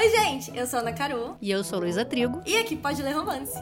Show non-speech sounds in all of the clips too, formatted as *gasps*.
Oi, gente, eu sou a Ana Caru. E eu sou Luísa Trigo. E aqui pode ler romance.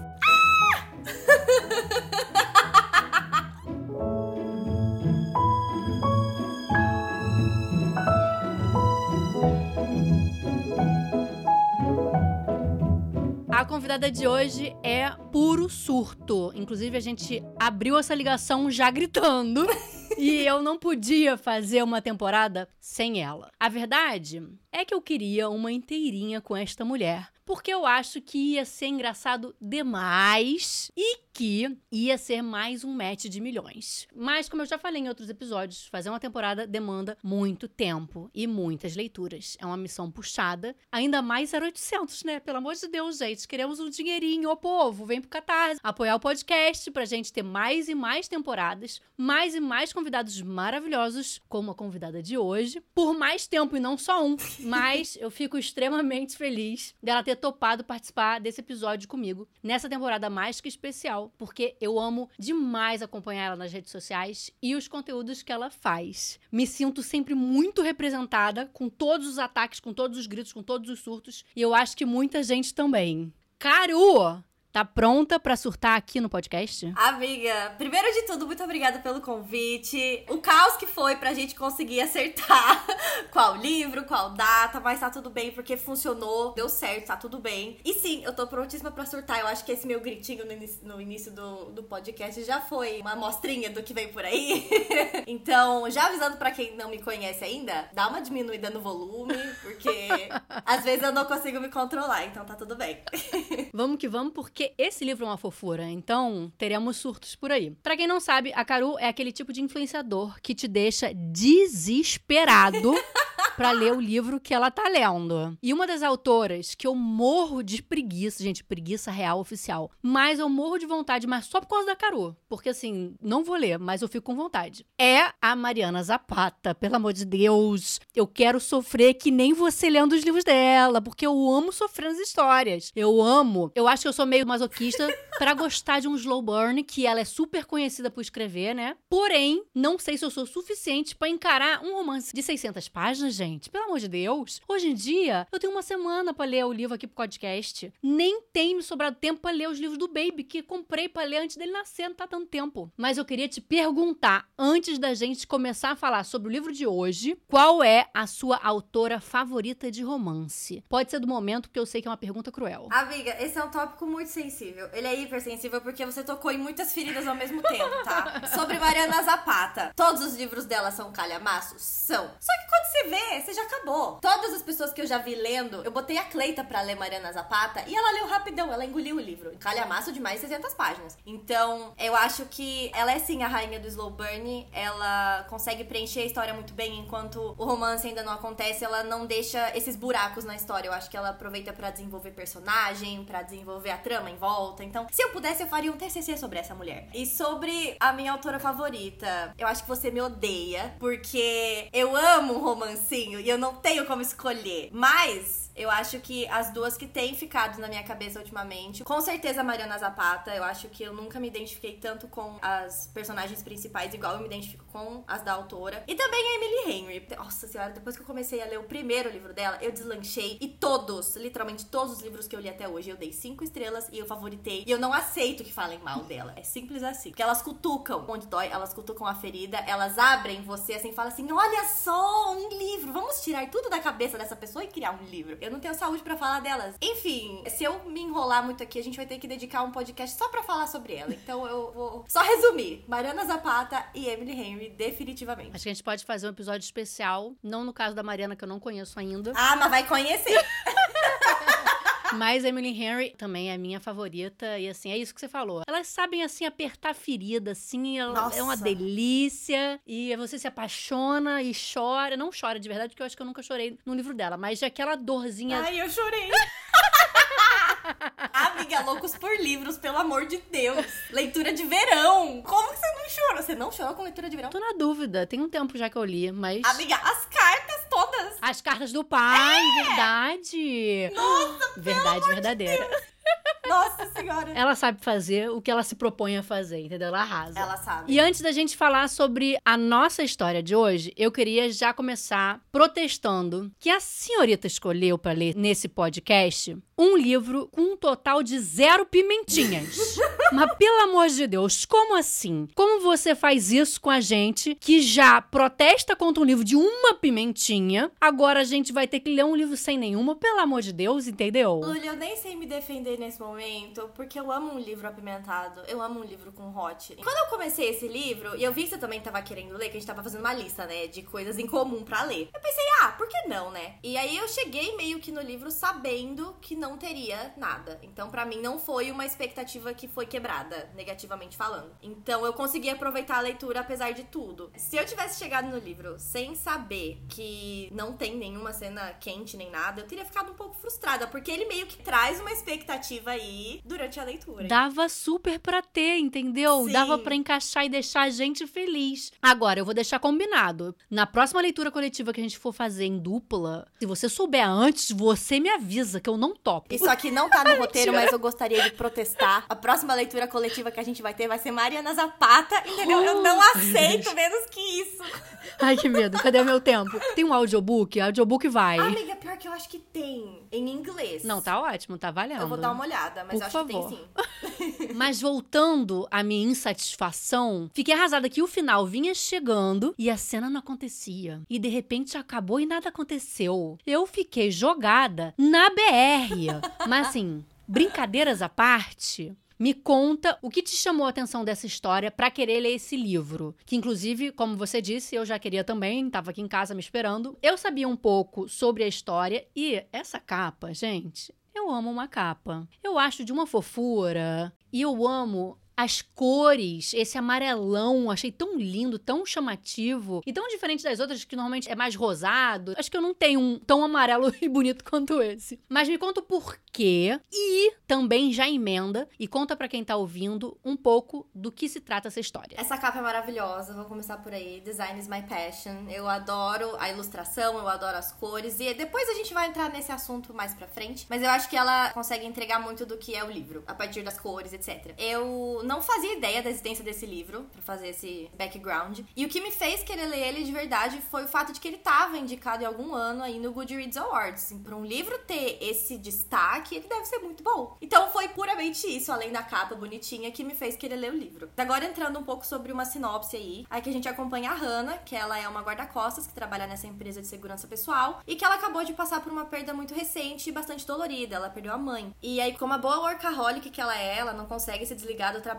A convidada de hoje é puro surto. Inclusive, a gente abriu essa ligação já gritando. *laughs* e eu não podia fazer uma temporada sem ela. A verdade é que eu queria uma inteirinha com esta mulher, porque eu acho que ia ser engraçado demais e que ia ser mais um match de milhões. Mas, como eu já falei em outros episódios, fazer uma temporada demanda muito tempo e muitas leituras. É uma missão puxada, ainda mais 0800, né? Pelo amor de Deus, gente, queremos um dinheirinho, ô povo, vem pro Catarse, apoiar o podcast pra gente ter mais e mais temporadas, mais e mais convidados maravilhosos, como a convidada de hoje, por mais tempo e não só um. Mas eu fico extremamente feliz dela ter topado participar desse episódio comigo, nessa temporada mais que especial porque eu amo demais acompanhar ela nas redes sociais e os conteúdos que ela faz. Me sinto sempre muito representada com todos os ataques, com todos os gritos, com todos os surtos, e eu acho que muita gente também. Caru! Tá pronta para surtar aqui no podcast? Amiga, primeiro de tudo, muito obrigada pelo convite. O caos que foi pra gente conseguir acertar *laughs* qual livro, qual data, mas tá tudo bem porque funcionou, deu certo, tá tudo bem. E sim, eu tô prontíssima pra surtar. Eu acho que esse meu gritinho no início, no início do, do podcast já foi uma amostrinha do que vem por aí. *laughs* então, já avisando para quem não me conhece ainda, dá uma diminuída no volume, porque *laughs* às vezes eu não consigo me controlar, então tá tudo bem. vamos que vamos, porque porque esse livro é uma fofura, então teremos surtos por aí. Para quem não sabe, a Caru é aquele tipo de influenciador que te deixa desesperado *laughs* para ler o livro que ela tá lendo. E uma das autoras que eu morro de preguiça, gente, preguiça real oficial, mas eu morro de vontade, mas só por causa da Caru, porque assim, não vou ler, mas eu fico com vontade. É a Mariana Zapata, pelo amor de Deus. Eu quero sofrer que nem você lendo os livros dela, porque eu amo sofrer nas histórias. Eu amo. Eu acho que eu sou meio masoquista *laughs* para gostar de um slow burn, que ela é super conhecida por escrever, né? Porém, não sei se eu sou suficiente para encarar um romance de 600 páginas, gente. Pelo amor de Deus. Hoje em dia, eu tenho uma semana para ler o livro aqui pro podcast. Nem tem me sobrado tempo para ler os livros do Baby, que comprei para ler antes dele nascer, não tá tanto tempo. Mas eu queria te perguntar, antes da gente começar a falar sobre o livro de hoje, qual é a sua autora favorita de romance? Pode ser do momento, porque eu sei que é uma pergunta cruel. Amiga, esse é um tópico muito sensível. Ele é hipersensível porque você tocou em muitas feridas ao mesmo tempo, tá? *laughs* Sobre Mariana Zapata. Todos os livros dela são calhamaços? São. Só que quando você vê, você já acabou. Todas as pessoas que eu já vi lendo, eu botei a Cleita pra ler Mariana Zapata e ela leu rapidão, ela engoliu o livro. Calhamaço de mais de 600 páginas. Então, eu acho que ela é sim a rainha do slow burn. Ela consegue preencher a história muito bem enquanto o romance ainda não acontece. Ela não deixa esses buracos na história. Eu acho que ela aproveita para desenvolver personagem, para desenvolver a trama em volta. Então, se eu pudesse, eu faria um TCC sobre essa mulher. E sobre a minha autora favorita, eu acho que você me odeia, porque eu amo um romancinho e eu não tenho como escolher. Mas eu acho que as duas que têm ficado na minha cabeça ultimamente, com certeza a Mariana Zapata, eu acho que eu nunca me identifiquei tanto com as personagens principais, igual eu me identifico com as da autora. E também a Emily Henry. Nossa senhora, depois que eu comecei a ler o primeiro livro dela, eu deslanchei. E todos, literalmente todos os livros que eu li até hoje, eu dei cinco estrelas e eu favoritei. E eu não aceito que falem mal dela. É simples assim. Porque elas cutucam onde dói, elas cutucam a ferida, elas abrem você assim, falam assim: olha só, um livro, vamos tirar tudo da cabeça dessa pessoa e criar um livro. Eu não tenho saúde para falar delas. Enfim, se eu me enrolar muito aqui, a gente vai ter que dedicar um podcast só para falar sobre ela. Então eu vou só resumir: Mariana Zapata e Emily Henry, definitivamente. Acho que a gente pode fazer um episódio especial, não no caso da Mariana, que eu não conheço ainda. Ah, mas vai conhecer! *laughs* Mas Emily Henry também é minha favorita. E assim, é isso que você falou. Elas sabem, assim, apertar ferida, assim. É uma delícia. E você se apaixona e chora. Não chora de verdade, porque eu acho que eu nunca chorei no livro dela. Mas aquela dorzinha. Ai, eu chorei. *laughs* Amiga, loucos por livros, pelo amor de Deus. Leitura de verão. Como que você não chorou? Você não chorou com leitura de verão? Tô na dúvida. Tem um tempo já que eu li, mas. Amiga, as. As cartas do pai, é. verdade. Nossa, Verdade verdadeira. De Nossa senhora. Ela sabe fazer o que ela se propõe a fazer, entendeu? Ela arrasa. Ela sabe. E antes da gente falar sobre a nossa história de hoje, eu queria já começar protestando que a senhorita escolheu para ler nesse podcast um livro com um total de zero pimentinhas. *laughs* Mas pelo amor de Deus, como assim? Como você faz isso com a gente que já protesta contra um livro de uma pimentinha? Agora a gente vai ter que ler um livro sem nenhuma, pelo amor de Deus, entendeu? Lúlia, eu nem sei me defender nesse momento, porque eu amo um livro apimentado. Eu amo um livro com hot. Quando eu comecei esse livro, e eu vi que você também tava querendo ler, que a gente tava fazendo uma lista, né, de coisas em comum para ler. Eu pensei, ah, por que não, né? E aí eu cheguei meio que no livro sabendo que não teria nada. Então, para mim, não foi uma expectativa que foi quebrada, negativamente falando. Então, eu consegui aproveitar a leitura apesar de tudo. Se eu tivesse chegado no livro sem saber que não tem nenhuma cena quente nem nada, eu teria ficado um pouco frustrada, porque ele meio que traz uma expectativa aí durante a leitura. Dava super pra ter, entendeu? Sim. Dava pra encaixar e deixar a gente feliz. Agora, eu vou deixar combinado. Na próxima leitura coletiva que a gente for fazer em dupla, se você souber antes, você me avisa que eu não topo. Isso aqui não tá no *laughs* roteiro, mas eu gostaria de protestar. A próxima leitura coletiva que a gente vai ter vai ser Mariana Zapata, entendeu? Eu não aceito menos que isso. Ai, que medo. Cadê o meu tempo? Tem um audiobook? Audiobook vai. Amiga, pior que eu acho que tem em inglês. Não, tá ótimo, tá valendo. Eu vou dar uma olhada, mas Por eu acho favor. que tem sim. *laughs* *laughs* Mas voltando à minha insatisfação, fiquei arrasada que o final vinha chegando e a cena não acontecia. E de repente acabou e nada aconteceu. Eu fiquei jogada na BR. Mas assim, brincadeiras à parte. Me conta o que te chamou a atenção dessa história pra querer ler esse livro. Que, inclusive, como você disse, eu já queria também, tava aqui em casa me esperando. Eu sabia um pouco sobre a história e essa capa, gente, eu amo uma capa. Eu acho de uma fofura e eu amo as cores, esse amarelão, achei tão lindo, tão chamativo e tão diferente das outras que normalmente é mais rosado. Acho que eu não tenho um tão amarelo *laughs* e bonito quanto esse. Mas me conta o porquê e também já emenda e conta pra quem tá ouvindo um pouco do que se trata essa história. Essa capa é maravilhosa, vou começar por aí. Design is my passion. Eu adoro a ilustração, eu adoro as cores. E depois a gente vai entrar nesse assunto mais pra frente. Mas eu acho que ela consegue entregar muito do que é o livro, a partir das cores, etc. Eu não fazia ideia da existência desse livro, pra fazer esse background. E o que me fez querer ler ele de verdade foi o fato de que ele tava indicado em algum ano aí no Goodreads Awards. Pra um livro ter esse destaque, ele deve ser muito bom. Então foi puramente isso, além da capa bonitinha, que me fez querer ler o livro. Agora entrando um pouco sobre uma sinopse aí, aí que a gente acompanha a Hannah, que ela é uma guarda-costas que trabalha nessa empresa de segurança pessoal e que ela acabou de passar por uma perda muito recente e bastante dolorida. Ela perdeu a mãe. E aí, como a boa workaholic que ela é, ela não consegue se desligar do trabalho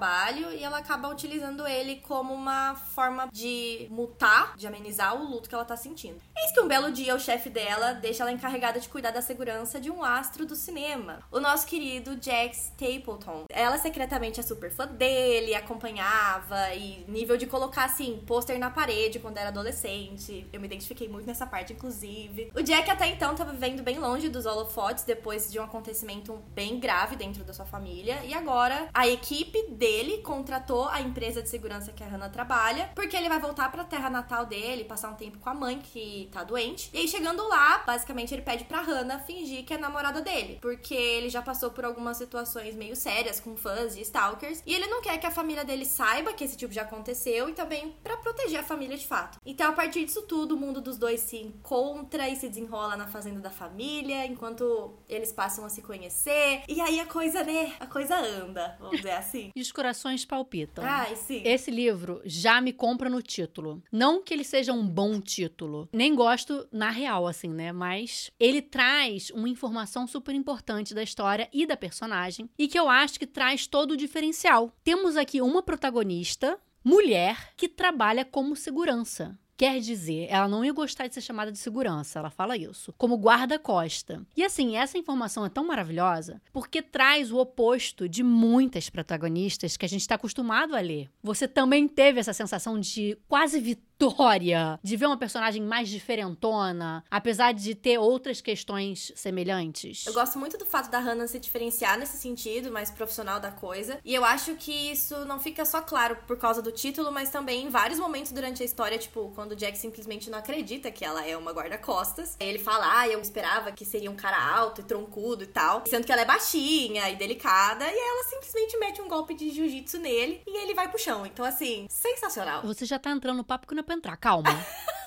e ela acaba utilizando ele como uma forma de mutar, de amenizar o luto que ela tá sentindo. Eis que um belo dia o chefe dela deixa ela encarregada de cuidar da segurança de um astro do cinema, o nosso querido Jack Stapleton. Ela secretamente é super fã dele, acompanhava e nível de colocar assim, pôster na parede quando era adolescente. Eu me identifiquei muito nessa parte, inclusive. O Jack até então tava vivendo bem longe dos holofotes depois de um acontecimento bem grave dentro da sua família. E agora a equipe dele contratou a empresa de segurança que a Hannah trabalha, porque ele vai voltar pra terra natal dele, passar um tempo com a mãe que tá doente. E aí chegando lá, basicamente ele pede pra Hannah fingir que é namorada dele, porque ele já passou por algumas situações meio sérias com fãs e stalkers, e ele não quer que a família dele saiba que esse tipo já aconteceu e também pra proteger a família de fato. Então, a partir disso tudo, o mundo dos dois se encontra e se desenrola na fazenda da família, enquanto eles passam a se conhecer. E aí a coisa, né? A coisa anda, vamos dizer assim. *laughs* corações palpitam. Ai, sim. Esse livro já me compra no título. Não que ele seja um bom título. Nem gosto na real, assim, né? Mas ele traz uma informação super importante da história e da personagem. E que eu acho que traz todo o diferencial. Temos aqui uma protagonista, mulher, que trabalha como segurança. Quer dizer, ela não ia gostar de ser chamada de segurança, ela fala isso, como guarda-costa. E assim, essa informação é tão maravilhosa porque traz o oposto de muitas protagonistas que a gente está acostumado a ler. Você também teve essa sensação de quase vitória história de ver uma personagem mais diferentona, apesar de ter outras questões semelhantes? Eu gosto muito do fato da Hannah se diferenciar nesse sentido, mais profissional da coisa. E eu acho que isso não fica só claro por causa do título, mas também em vários momentos durante a história, tipo, quando o Jack simplesmente não acredita que ela é uma guarda-costas. Ele fala, ah, eu esperava que seria um cara alto e troncudo e tal. Sendo que ela é baixinha e delicada. E ela simplesmente mete um golpe de jiu-jitsu nele e ele vai pro chão. Então, assim, sensacional. Você já tá entrando no papo que não é pra entrar, calma. *laughs*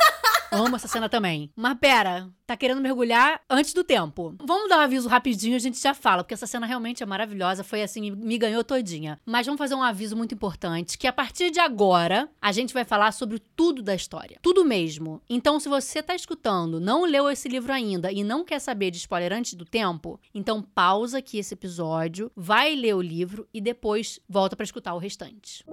Amo essa cena também. Mas pera, tá querendo mergulhar antes do tempo. Vamos dar um aviso rapidinho, a gente já fala, porque essa cena realmente é maravilhosa, foi assim, me ganhou todinha. Mas vamos fazer um aviso muito importante, que a partir de agora, a gente vai falar sobre tudo da história. Tudo mesmo. Então, se você tá escutando, não leu esse livro ainda e não quer saber de spoiler antes do tempo, então pausa aqui esse episódio, vai ler o livro e depois volta para escutar o restante.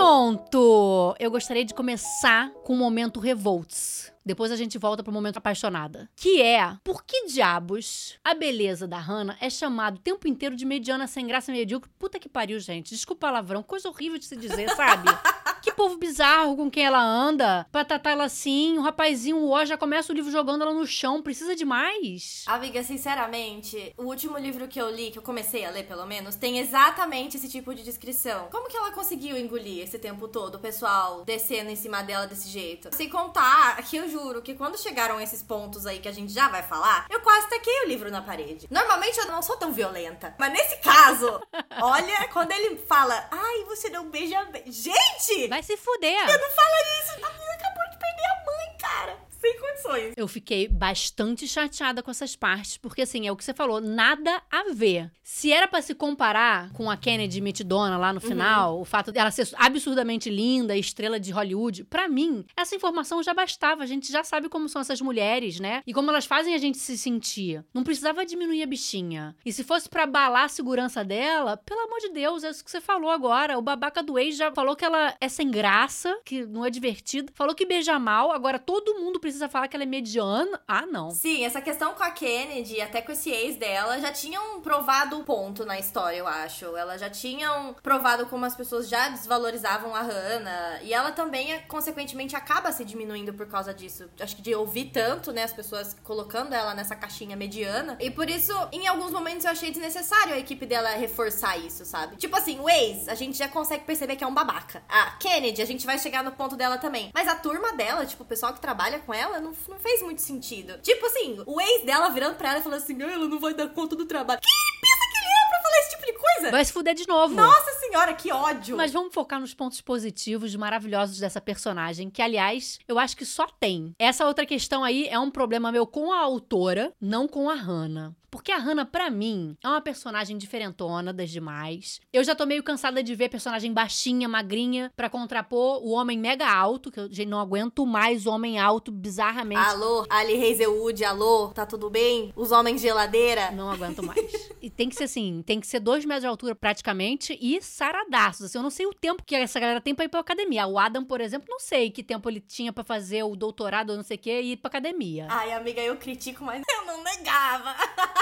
Pronto! Eu gostaria de começar com o momento revolts. Depois a gente volta pro momento apaixonada. Que é, por que diabos a beleza da Hannah é chamada o tempo inteiro de mediana sem graça medíocre? Puta que pariu, gente. Desculpa palavrão, coisa horrível de se dizer, sabe? *laughs* que povo bizarro com quem ela anda. Pra tratar ela assim, o rapazinho, o ó, já começa o livro jogando ela no chão. Precisa de mais? Amiga, sinceramente, o último livro que eu li, que eu comecei a ler pelo menos, tem exatamente esse tipo de descrição. Como que ela conseguiu engolir esse tempo todo o pessoal descendo em cima dela desse jeito? Sem contar que eu juro que quando chegaram esses pontos aí que a gente já vai falar, eu quase taquei o livro na parede. Normalmente eu não sou tão violenta, mas nesse caso, *laughs* olha, quando ele fala, ai, você não beija. Gente! Vai se fuder. Eu não falaria isso. A menina acabou de perder a mãe, cara sem condições. Eu fiquei bastante chateada com essas partes, porque assim, é o que você falou, nada a ver. Se era para se comparar com a Kennedy Mitidona lá no final, uhum. o fato dela ser absurdamente linda, estrela de Hollywood, para mim, essa informação já bastava. A gente já sabe como são essas mulheres, né? E como elas fazem a gente se sentir. Não precisava diminuir a bichinha. E se fosse para abalar a segurança dela, pelo amor de Deus, é isso que você falou agora. O babaca do ex já falou que ela é sem graça, que não é divertida, falou que beija mal, agora todo mundo precisa precisa falar que ela é mediana. Ah, não. Sim, essa questão com a Kennedy, até com esse ex dela, já tinham provado o ponto na história, eu acho. Elas já tinham provado como as pessoas já desvalorizavam a Hannah. E ela também, consequentemente, acaba se diminuindo por causa disso. Acho que de ouvir tanto, né, as pessoas colocando ela nessa caixinha mediana. E por isso, em alguns momentos, eu achei desnecessário a equipe dela reforçar isso, sabe? Tipo assim, o ex, a gente já consegue perceber que é um babaca. A Kennedy, a gente vai chegar no ponto dela também. Mas a turma dela, tipo, o pessoal que trabalha com ela, ela não, não fez muito sentido. Tipo assim, o ex dela virando pra ela e falando assim: ela não vai dar conta do trabalho. Que pensa que ele é pra falar esse tipo de coisa? Vai se fuder de novo. Nossa senhora, que ódio. Mas vamos focar nos pontos positivos, maravilhosos dessa personagem, que aliás, eu acho que só tem. Essa outra questão aí é um problema meu com a autora, não com a Hannah. Porque a Hannah, pra mim, é uma personagem diferentona das demais. Eu já tô meio cansada de ver personagem baixinha, magrinha, para contrapor o homem mega alto, que eu já não aguento mais homem alto, bizarramente. Alô, Ali Hazelwood, alô, tá tudo bem? Os homens geladeira? Não aguento mais. e tem que ser assim, tem que ser dois metros de altura praticamente e saradaços. Assim, eu não sei o tempo que essa galera tem pra ir pra academia. O Adam, por exemplo, não sei que tempo ele tinha para fazer o doutorado ou não sei o que e ir pra academia. Ai, amiga, eu critico, mas eu não negava. *laughs*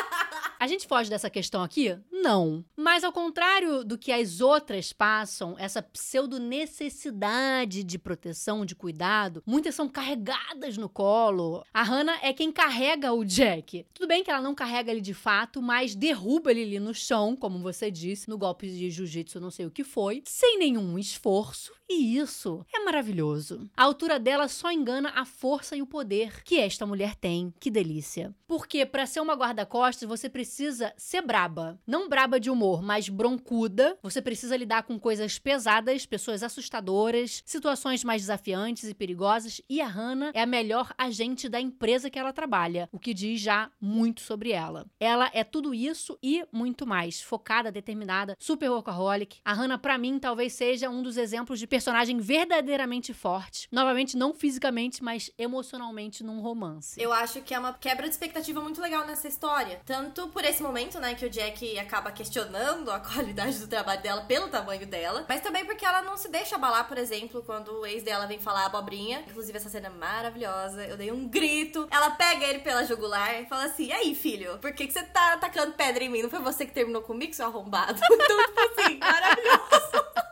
A gente foge dessa questão aqui? Não. Mas ao contrário do que as outras passam, essa pseudo necessidade de proteção, de cuidado, muitas são carregadas no colo. A Hannah é quem carrega o Jack. Tudo bem que ela não carrega ele de fato, mas derruba ele ali no chão, como você disse, no golpe de jiu-jitsu, não sei o que foi, sem nenhum esforço. E isso é maravilhoso. A altura dela só engana a força e o poder que esta mulher tem. Que delícia. Porque para ser uma guarda-costas, você precisa ser braba. Não braba de humor, mas broncuda. Você precisa lidar com coisas pesadas, pessoas assustadoras, situações mais desafiantes e perigosas. E a Hannah é a melhor agente da empresa que ela trabalha, o que diz já muito sobre ela. Ela é tudo isso e muito mais. Focada, determinada, super workaholic. A Hannah, para mim, talvez seja um dos exemplos de personagem verdadeiramente forte. Novamente, não fisicamente, mas emocionalmente num romance. Eu acho que é uma quebra de expectativa muito legal nessa história. Tanto por esse momento, né, que o Jack acaba questionando a *laughs* qualidade do trabalho dela pelo tamanho dela, mas também porque ela não se deixa abalar, por exemplo, quando o ex dela vem falar abobrinha. Inclusive, essa cena é maravilhosa. Eu dei um grito. Ela pega ele pela jugular e fala assim: E aí, filho, por que, que você tá atacando pedra em mim? Não foi você que terminou comigo, seu arrombado? *laughs* Então, tipo assim, maravilhoso.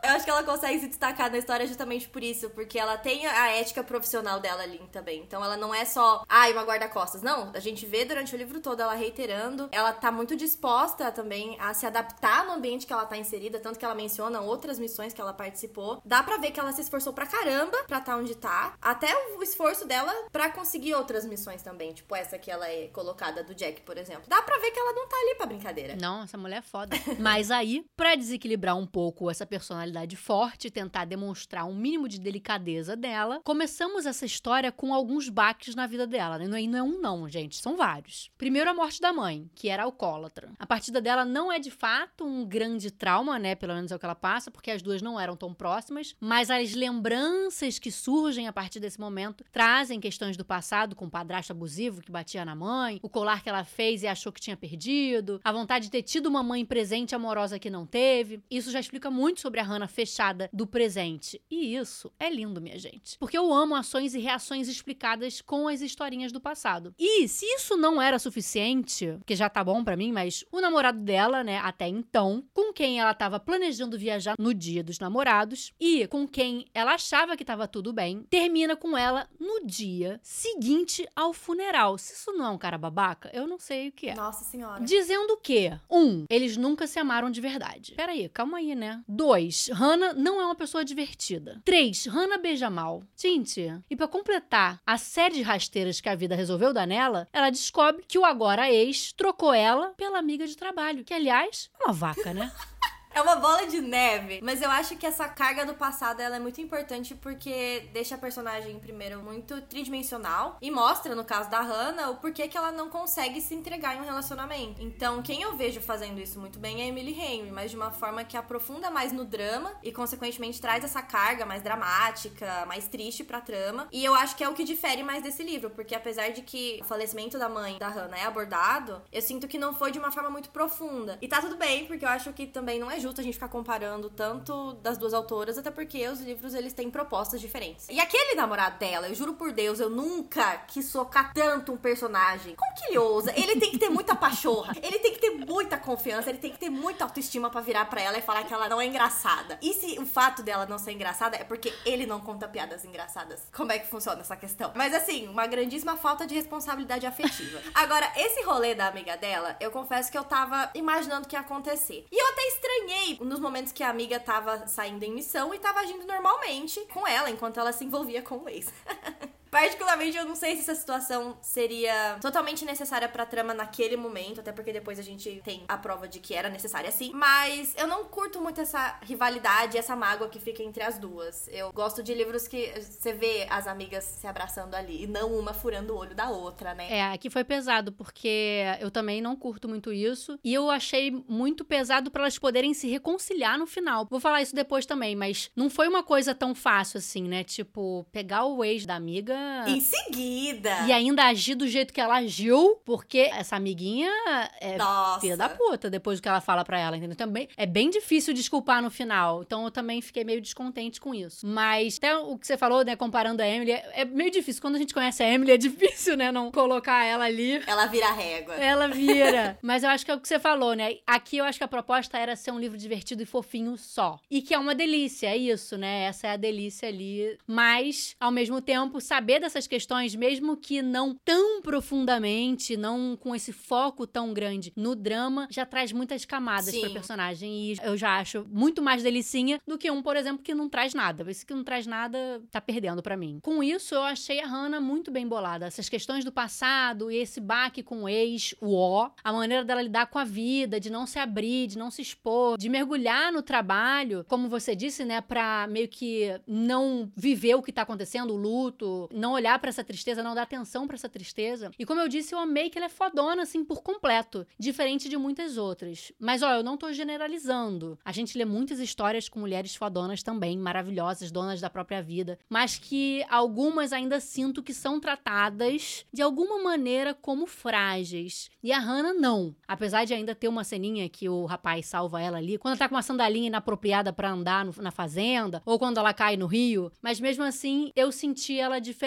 Eu acho que ela consegue se destacar na história justamente por isso, porque ela tem a ética profissional dela ali também. Então ela não é só, ai, uma guarda-costas. Não, a gente vê durante o livro todo ela reiterando. Ela tá muito disposta também a se adaptar no ambiente que ela tá inserida, tanto que ela menciona outras missões que ela participou. Dá pra ver que ela se esforçou pra caramba pra tá onde tá. Até o esforço dela pra conseguir outras missões também. Tipo essa que ela é colocada do Jack, por exemplo. Dá pra ver que ela não tá ali pra brincadeira. Não, essa mulher é foda. Mas aí, pra desequilibrar um pouco essa personalidade forte, tentar demonstrar um mínimo de delicadeza dela, começamos essa história com alguns baques na vida dela. Né? Não é um não, gente, são vários. Primeiro, a morte da mãe, que era alcoólatra. A partida dela não é de fato um grande trauma, né? Pelo menos é o que ela passa, porque as duas não eram tão próximas, mas as lembranças que surgem a partir desse momento trazem questões do passado, com o padrasto abusivo que batia na mãe, o colar que ela fez e achou que tinha perdido, a vontade de ter tido uma mãe presente amorosa que não teve. Isso já explica muito sobre a Hannah fechada do presente. E isso é lindo, minha gente. Porque eu amo ações e reações explicadas com as historinhas do passado. E se isso não era suficiente, que já tá bom para mim, mas o namorado dela, né, até então, com quem ela tava planejando viajar no dia dos namorados e com quem ela achava que tava tudo bem, termina com ela no dia seguinte ao funeral. Se isso não é um cara babaca, eu não sei o que é. Nossa senhora. Dizendo que, um, eles nunca se amaram de verdade. Peraí, calma aí, né? Dois, Hannah não é uma pessoa divertida. 3. Hannah beija mal. Gente, e para completar a série de rasteiras que a vida resolveu dar nela, ela descobre que o agora ex trocou ela pela amiga de trabalho, que aliás é uma vaca, né? *laughs* É uma bola de neve. Mas eu acho que essa carga do passado ela é muito importante porque deixa a personagem, primeiro, muito tridimensional e mostra, no caso da Hannah, o porquê que ela não consegue se entregar em um relacionamento. Então, quem eu vejo fazendo isso muito bem é Emily Henry, mas de uma forma que aprofunda mais no drama e, consequentemente, traz essa carga mais dramática, mais triste pra trama. E eu acho que é o que difere mais desse livro, porque apesar de que o falecimento da mãe da Hannah é abordado, eu sinto que não foi de uma forma muito profunda. E tá tudo bem, porque eu acho que também não é justo a gente ficar comparando tanto das duas autoras, até porque os livros eles têm propostas diferentes. E aquele namorado dela, eu juro por Deus, eu nunca quis socar tanto um personagem. Como que ele ousa? Ele tem que ter muita pachorra, ele tem que ter muita confiança, ele tem que ter muita autoestima para virar para ela e falar que ela não é engraçada. E se o fato dela não ser engraçada é porque ele não conta piadas engraçadas? Como é que funciona essa questão? Mas assim, uma grandíssima falta de responsabilidade afetiva. Agora, esse rolê da amiga dela, eu confesso que eu tava imaginando que ia acontecer. E eu até estranhei nos momentos que a amiga tava saindo em missão e tava agindo normalmente com ela, enquanto ela se envolvia com o ex. *laughs* Particularmente, eu não sei se essa situação seria totalmente necessária pra trama naquele momento, até porque depois a gente tem a prova de que era necessária sim. Mas eu não curto muito essa rivalidade, essa mágoa que fica entre as duas. Eu gosto de livros que você vê as amigas se abraçando ali e não uma furando o olho da outra, né? É, aqui foi pesado, porque eu também não curto muito isso. E eu achei muito pesado para elas poderem se reconciliar no final. Vou falar isso depois também, mas não foi uma coisa tão fácil assim, né? Tipo, pegar o ex da amiga em seguida. E ainda agir do jeito que ela agiu, porque essa amiguinha é Nossa. filha da puta depois do que ela fala pra ela, entendeu? Também é bem difícil desculpar no final. Então eu também fiquei meio descontente com isso. Mas até o que você falou, né, comparando a Emily, é, é meio difícil. Quando a gente conhece a Emily, é *laughs* difícil, né, não colocar ela ali. Ela vira régua. Ela vira. *laughs* Mas eu acho que é o que você falou, né? Aqui eu acho que a proposta era ser um livro divertido e fofinho só. E que é uma delícia, é isso, né? Essa é a delícia ali. Mas, ao mesmo tempo, saber saber dessas questões, mesmo que não tão profundamente, não com esse foco tão grande no drama, já traz muitas camadas Sim. pra personagem. E eu já acho muito mais delicinha do que um, por exemplo, que não traz nada. Esse que não traz nada tá perdendo para mim. Com isso, eu achei a Hannah muito bem bolada. Essas questões do passado e esse baque com o ex, o ó, a maneira dela lidar com a vida, de não se abrir, de não se expor, de mergulhar no trabalho, como você disse, né, pra meio que não viver o que tá acontecendo, o luto, não olhar para essa tristeza, não dar atenção para essa tristeza. E como eu disse, eu amei que ela é fodona, assim, por completo. Diferente de muitas outras. Mas, ó, eu não tô generalizando. A gente lê muitas histórias com mulheres fodonas também, maravilhosas, donas da própria vida. Mas que algumas ainda sinto que são tratadas de alguma maneira como frágeis. E a Hannah não. Apesar de ainda ter uma ceninha que o rapaz salva ela ali, quando ela tá com uma sandalinha inapropriada para andar no, na fazenda, ou quando ela cai no rio. Mas mesmo assim, eu senti ela diferente.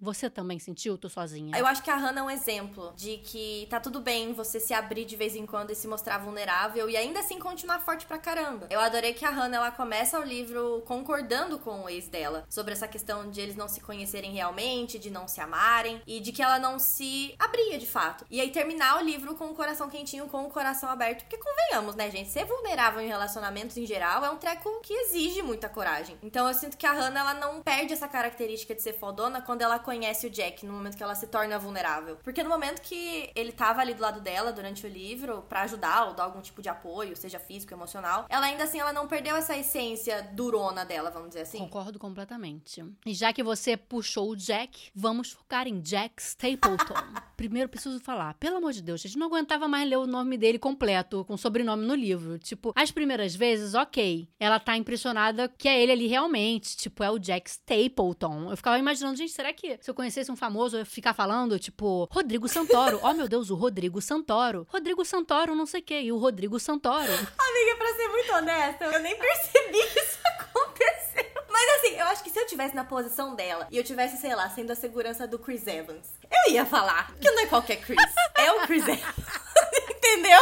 Você também sentiu? Tô sozinha. Eu acho que a Hannah é um exemplo de que tá tudo bem você se abrir de vez em quando e se mostrar vulnerável e ainda assim continuar forte pra caramba. Eu adorei que a Hannah ela começa o livro concordando com o ex dela sobre essa questão de eles não se conhecerem realmente, de não se amarem e de que ela não se abria de fato. E aí terminar o livro com o coração quentinho, com o coração aberto, porque convenhamos, né, gente? Ser vulnerável em relacionamentos em geral é um treco que exige muita coragem. Então eu sinto que a Hannah ela não perde essa característica de ser fodona quando ela conhece o Jack, no momento que ela se torna vulnerável. Porque no momento que ele tava ali do lado dela durante o livro para ajudar ou dar algum tipo de apoio, seja físico, emocional, ela ainda assim ela não perdeu essa essência durona dela, vamos dizer assim. Concordo completamente. E já que você puxou o Jack, vamos focar em Jack Stapleton. *laughs* Primeiro preciso falar, pelo amor de Deus, a gente não aguentava mais ler o nome dele completo, com sobrenome no livro. Tipo, as primeiras vezes, ok. Ela tá impressionada que é ele ali realmente. Tipo, é o Jack Stapleton. Eu ficava imaginando, gente, será que se eu conhecesse um famoso, eu ia ficar falando, tipo, Rodrigo Santoro. oh, meu Deus, o Rodrigo Santoro. Rodrigo Santoro, não sei o quê. E o Rodrigo Santoro. *laughs* Amiga, pra ser muito honesta, eu nem percebi que isso aconteceu. Mas assim, eu acho que se eu tivesse na posição dela e eu tivesse, sei lá, sendo a segurança do Chris Evans, eu ia falar que não é qualquer Chris, é o Chris Evans. *laughs* Entendeu?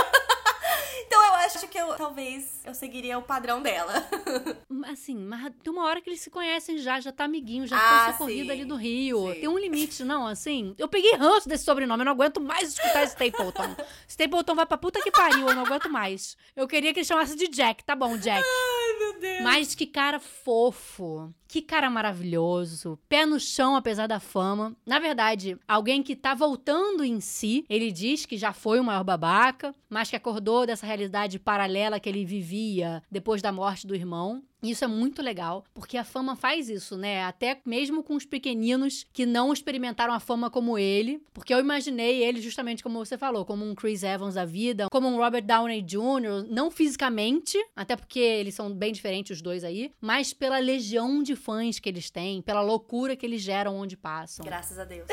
Então eu acho que eu talvez eu seguiria o padrão dela. *laughs* Assim, mas tem uma hora que eles se conhecem já, já tá amiguinho, já Ah, foi essa corrida ali do Rio. sim. Tem um limite, não, assim. Eu peguei ranço desse sobrenome, eu não aguento mais escutar Stapleton. *laughs* Stapleton vai pra puta que pariu, eu não aguento mais. Eu queria que ele chamasse de Jack, tá bom, Jack. Ai, meu Deus. Mas que cara fofo. Que cara maravilhoso. Pé no chão, apesar da fama. Na verdade, alguém que tá voltando em si. Ele diz que já foi o maior babaca, mas que acordou dessa realidade paralela que ele vivia depois da morte do irmão. Isso é muito legal, porque a fama faz isso, né? Até mesmo com os pequeninos que não experimentaram a fama como ele. Porque eu imaginei ele justamente como você falou, como um Chris Evans da vida, como um Robert Downey Jr., não fisicamente, até porque eles são bem diferentes os dois aí, mas pela legião de fãs que eles têm, pela loucura que eles geram onde passam. Graças a Deus.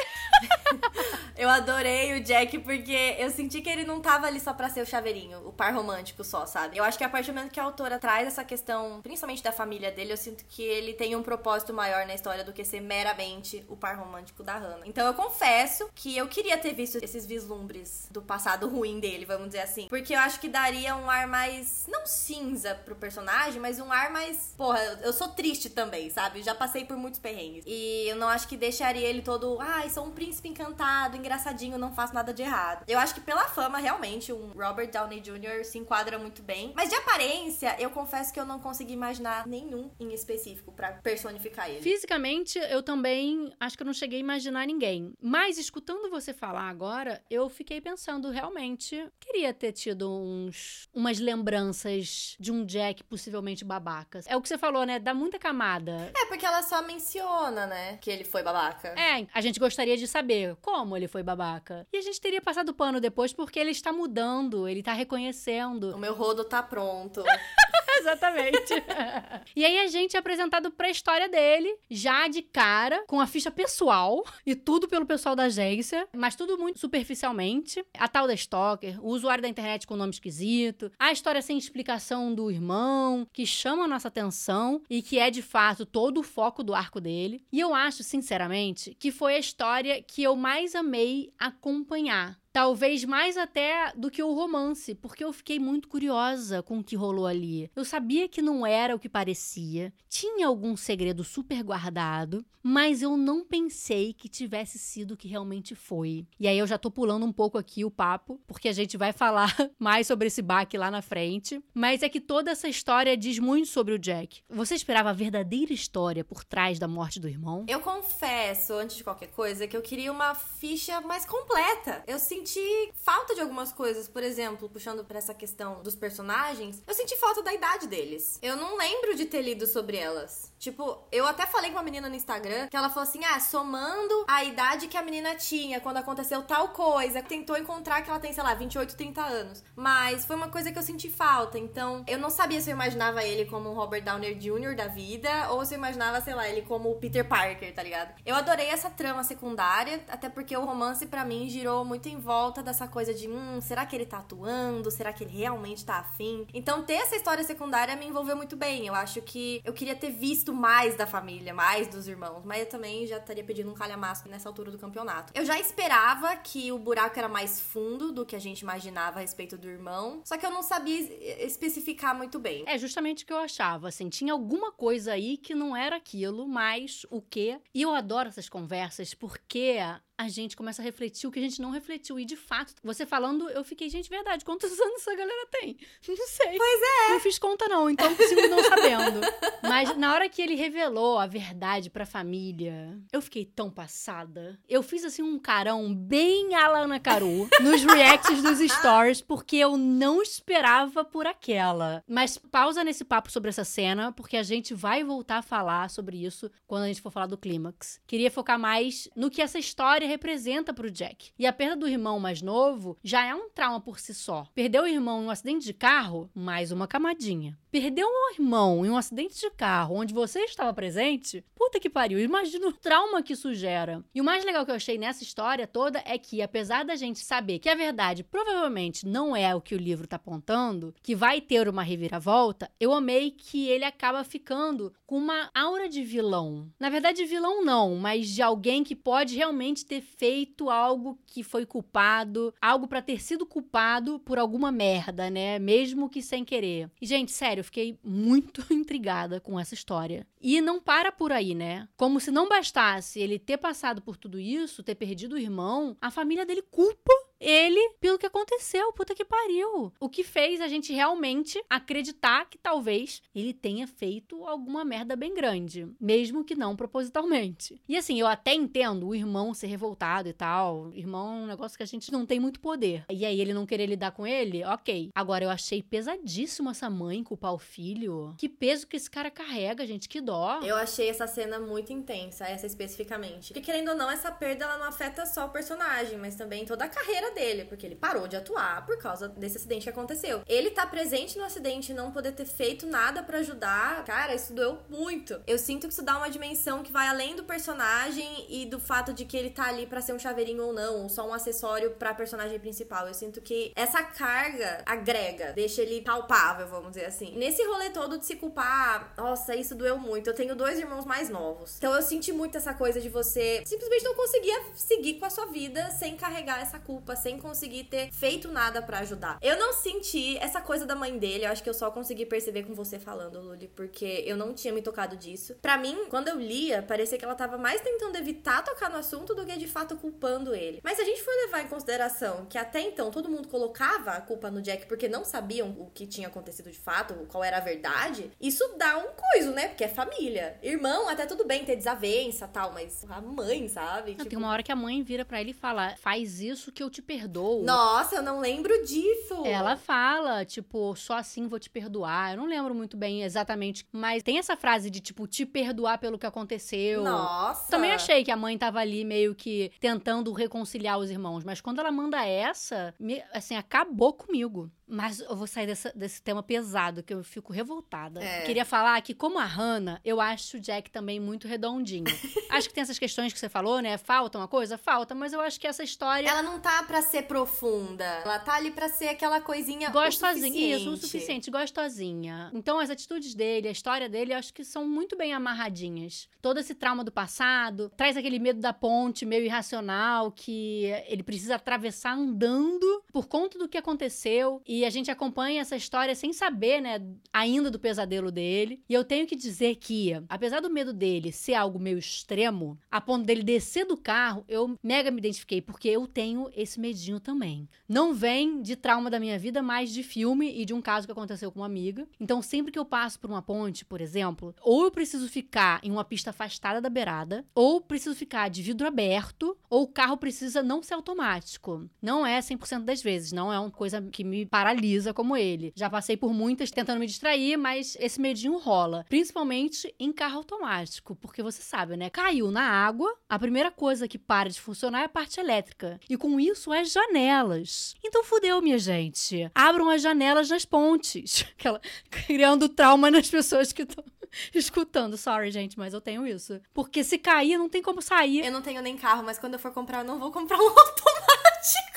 eu adorei o Jack porque eu senti que ele não tava ali só pra ser o chaveirinho, o par romântico só, sabe? Eu acho que a partir do momento que a autora traz essa questão, principalmente da família dele, eu sinto que ele tem um propósito maior na história do que ser meramente o par romântico da Hannah. Então eu confesso que eu queria ter visto esses vislumbres do passado ruim dele, vamos dizer assim. Porque eu acho que daria um ar mais, não cinza pro personagem, mas um ar mais. Porra, eu sou triste também, sabe? Já passei por muitos perrengues. E eu não acho que deixaria ele todo, ai, sou um príncipe encantado, engraçadinho, não faço nada de errado. Eu acho que pela fama, realmente, um Robert Downey Jr. se enquadra muito bem. Mas de aparência, eu confesso que eu não consegui imaginar nenhum em específico pra personificar ele. Fisicamente, eu também acho que eu não cheguei a imaginar ninguém. Mas escutando você falar agora, eu fiquei pensando realmente, queria ter tido uns umas lembranças de um Jack possivelmente babacas. É o que você falou, né? Dá muita camada. É, porque ela só menciona, né, que ele foi babaca. É, a gente gostaria de saber como ele foi babaca. E a gente teria passado pano depois porque ele está mudando, ele está reconhecendo. O meu rodo tá pronto. *laughs* Exatamente. *laughs* e aí a gente é apresentado pra história dele, já de cara, com a ficha pessoal e tudo pelo pessoal da agência, mas tudo muito superficialmente. A tal da Stalker, o usuário da internet com nome esquisito, a história sem explicação do irmão, que chama a nossa atenção e que é de fato todo o foco do arco dele. E eu acho, sinceramente, que foi a história que eu mais amei acompanhar. Talvez mais até do que o romance, porque eu fiquei muito curiosa com o que rolou ali. Eu sabia que não era o que parecia, tinha algum segredo super guardado, mas eu não pensei que tivesse sido o que realmente foi. E aí eu já tô pulando um pouco aqui o papo, porque a gente vai falar *laughs* mais sobre esse baque lá na frente. Mas é que toda essa história diz muito sobre o Jack. Você esperava a verdadeira história por trás da morte do irmão? Eu confesso, antes de qualquer coisa, que eu queria uma ficha mais completa. Eu senti senti falta de algumas coisas. Por exemplo, puxando pra essa questão dos personagens, eu senti falta da idade deles. Eu não lembro de ter lido sobre elas. Tipo, eu até falei com uma menina no Instagram que ela falou assim: ah, somando a idade que a menina tinha quando aconteceu tal coisa, tentou encontrar que ela tem, sei lá, 28, 30 anos. Mas foi uma coisa que eu senti falta. Então, eu não sabia se eu imaginava ele como um Robert Downer Jr. da vida ou se eu imaginava, sei lá, ele como o Peter Parker, tá ligado? Eu adorei essa trama secundária, até porque o romance para mim girou muito em volta dessa coisa de, hum, será que ele tá atuando? Será que ele realmente tá afim? Então, ter essa história secundária me envolveu muito bem. Eu acho que eu queria ter visto mais da família, mais dos irmãos, mas eu também já estaria pedindo um calhamaço nessa altura do campeonato. Eu já esperava que o buraco era mais fundo do que a gente imaginava a respeito do irmão, só que eu não sabia especificar muito bem. É justamente o que eu achava, assim, tinha alguma coisa aí que não era aquilo, mas o quê? E eu adoro essas conversas porque a gente começa a refletir o que a gente não refletiu. E de fato, você falando, eu fiquei, gente, verdade, quantos *laughs* anos essa galera tem? Não sei. Pois é. Não fiz conta, não, então sigo não sabendo. *laughs* Mas na hora que ele revelou a verdade pra família, eu fiquei tão passada. Eu fiz assim um carão bem Alana Caru *laughs* nos reacts dos stories, porque eu não esperava por aquela. Mas pausa nesse papo sobre essa cena, porque a gente vai voltar a falar sobre isso quando a gente for falar do clímax. Queria focar mais no que essa história representa pro Jack. E a perda do irmão mais novo já é um trauma por si só. Perder o irmão em um acidente de carro, mais uma camadinha. Perder um irmão em um acidente de carro onde você estava presente, puta que pariu, imagina o trauma que isso gera. E o mais legal que eu achei nessa história toda é que, apesar da gente saber que a verdade provavelmente não é o que o livro tá apontando, que vai ter uma reviravolta, eu amei que ele acaba ficando com uma aura de vilão. Na verdade, vilão não, mas de alguém que pode realmente ter feito algo que foi culpado, algo para ter sido culpado por alguma merda, né? Mesmo que sem querer. E, gente, sério, eu fiquei muito *laughs* intrigada com essa história. E não para por aí, né? Como se não bastasse ele ter passado por tudo isso, ter perdido o irmão, a família dele culpa ele pelo que aconteceu. Puta que pariu. O que fez a gente realmente acreditar que talvez ele tenha feito alguma merda bem grande, mesmo que não propositalmente. E assim, eu até entendo o irmão ser revoltado e tal. Irmão é um negócio que a gente não tem muito poder. E aí ele não querer lidar com ele, ok. Agora eu achei pesadíssimo essa mãe culpar o filho. Que peso que esse cara carrega, gente, que dó. Eu achei essa cena muito intensa, essa especificamente. Porque querendo ou não, essa perda ela não afeta só o personagem, mas também toda a carreira dele, porque ele parou de atuar por causa desse acidente que aconteceu. Ele tá presente no acidente e não poder ter feito nada para ajudar, cara, isso doeu muito. Eu sinto que isso dá uma dimensão que vai além do personagem e do fato de que ele tá ali para ser um chaveirinho ou não, ou só um acessório pra personagem principal. Eu sinto que essa carga agrega, deixa ele palpável, vamos dizer assim. Nesse rolê todo de se culpar, nossa, isso doeu muito. Eu tenho dois irmãos mais novos. Então eu senti muito essa coisa de você simplesmente não conseguia seguir com a sua vida sem carregar essa culpa, sem conseguir ter feito nada para ajudar. Eu não senti essa coisa da mãe dele, eu acho que eu só consegui perceber com você falando, Luli, porque eu não tinha me tocado disso. Para mim, quando eu lia, parecia que ela tava mais tentando evitar tocar no assunto do que de fato culpando ele. Mas se a gente for levar em consideração que até então todo mundo colocava a culpa no Jack porque não sabiam o que tinha acontecido de fato, qual era a verdade, isso dá um coiso, né? Porque é família. Irmão, até tudo bem ter desavença tal, mas a mãe, sabe? Tipo... Tem uma hora que a mãe vira para ele e fala: faz isso que eu te perdoo. Nossa, eu não lembro disso. Ela fala, tipo, só assim vou te perdoar. Eu não lembro muito bem exatamente, mas tem essa frase de, tipo, te perdoar pelo que aconteceu. Nossa. Também achei que a mãe tava ali meio que tentando reconciliar os irmãos, mas quando ela manda essa, me, assim, acabou comigo. Mas eu vou sair dessa, desse tema pesado, que eu fico revoltada. É. Queria falar que, como a Hannah, eu acho o Jack também muito redondinho. *laughs* acho que tem essas questões que você falou, né? Falta uma coisa? Falta, mas eu acho que essa história. Ela não tá pra ser profunda. Ela tá ali pra ser aquela coisinha. Gostosinha. Isso, o suficiente, gostosinha. Então, as atitudes dele, a história dele, eu acho que são muito bem amarradinhas. Todo esse trauma do passado, traz aquele medo da ponte meio irracional que ele precisa atravessar andando por conta do que aconteceu. E E a gente acompanha essa história sem saber, né, ainda do pesadelo dele. E eu tenho que dizer que, apesar do medo dele ser algo meio extremo, a ponto dele descer do carro, eu mega me identifiquei, porque eu tenho esse medinho também. Não vem de trauma da minha vida, mas de filme e de um caso que aconteceu com uma amiga. Então, sempre que eu passo por uma ponte, por exemplo, ou eu preciso ficar em uma pista afastada da beirada, ou preciso ficar de vidro aberto, ou o carro precisa não ser automático. Não é 100% das vezes, não é uma coisa que me paralisa como ele. Já passei por muitas tentando me distrair, mas esse medinho rola, principalmente em carro automático, porque você sabe, né? Caiu na água, a primeira coisa que para de funcionar é a parte elétrica. E com isso, as janelas. Então fudeu, minha gente. Abram as janelas nas pontes. *laughs* Aquela, criando trauma nas pessoas que estão *laughs* escutando. Sorry, gente, mas eu tenho isso. Porque se cair, não tem como sair. Eu não tenho nem carro, mas quando eu for comprar, eu não vou comprar um *laughs* automático.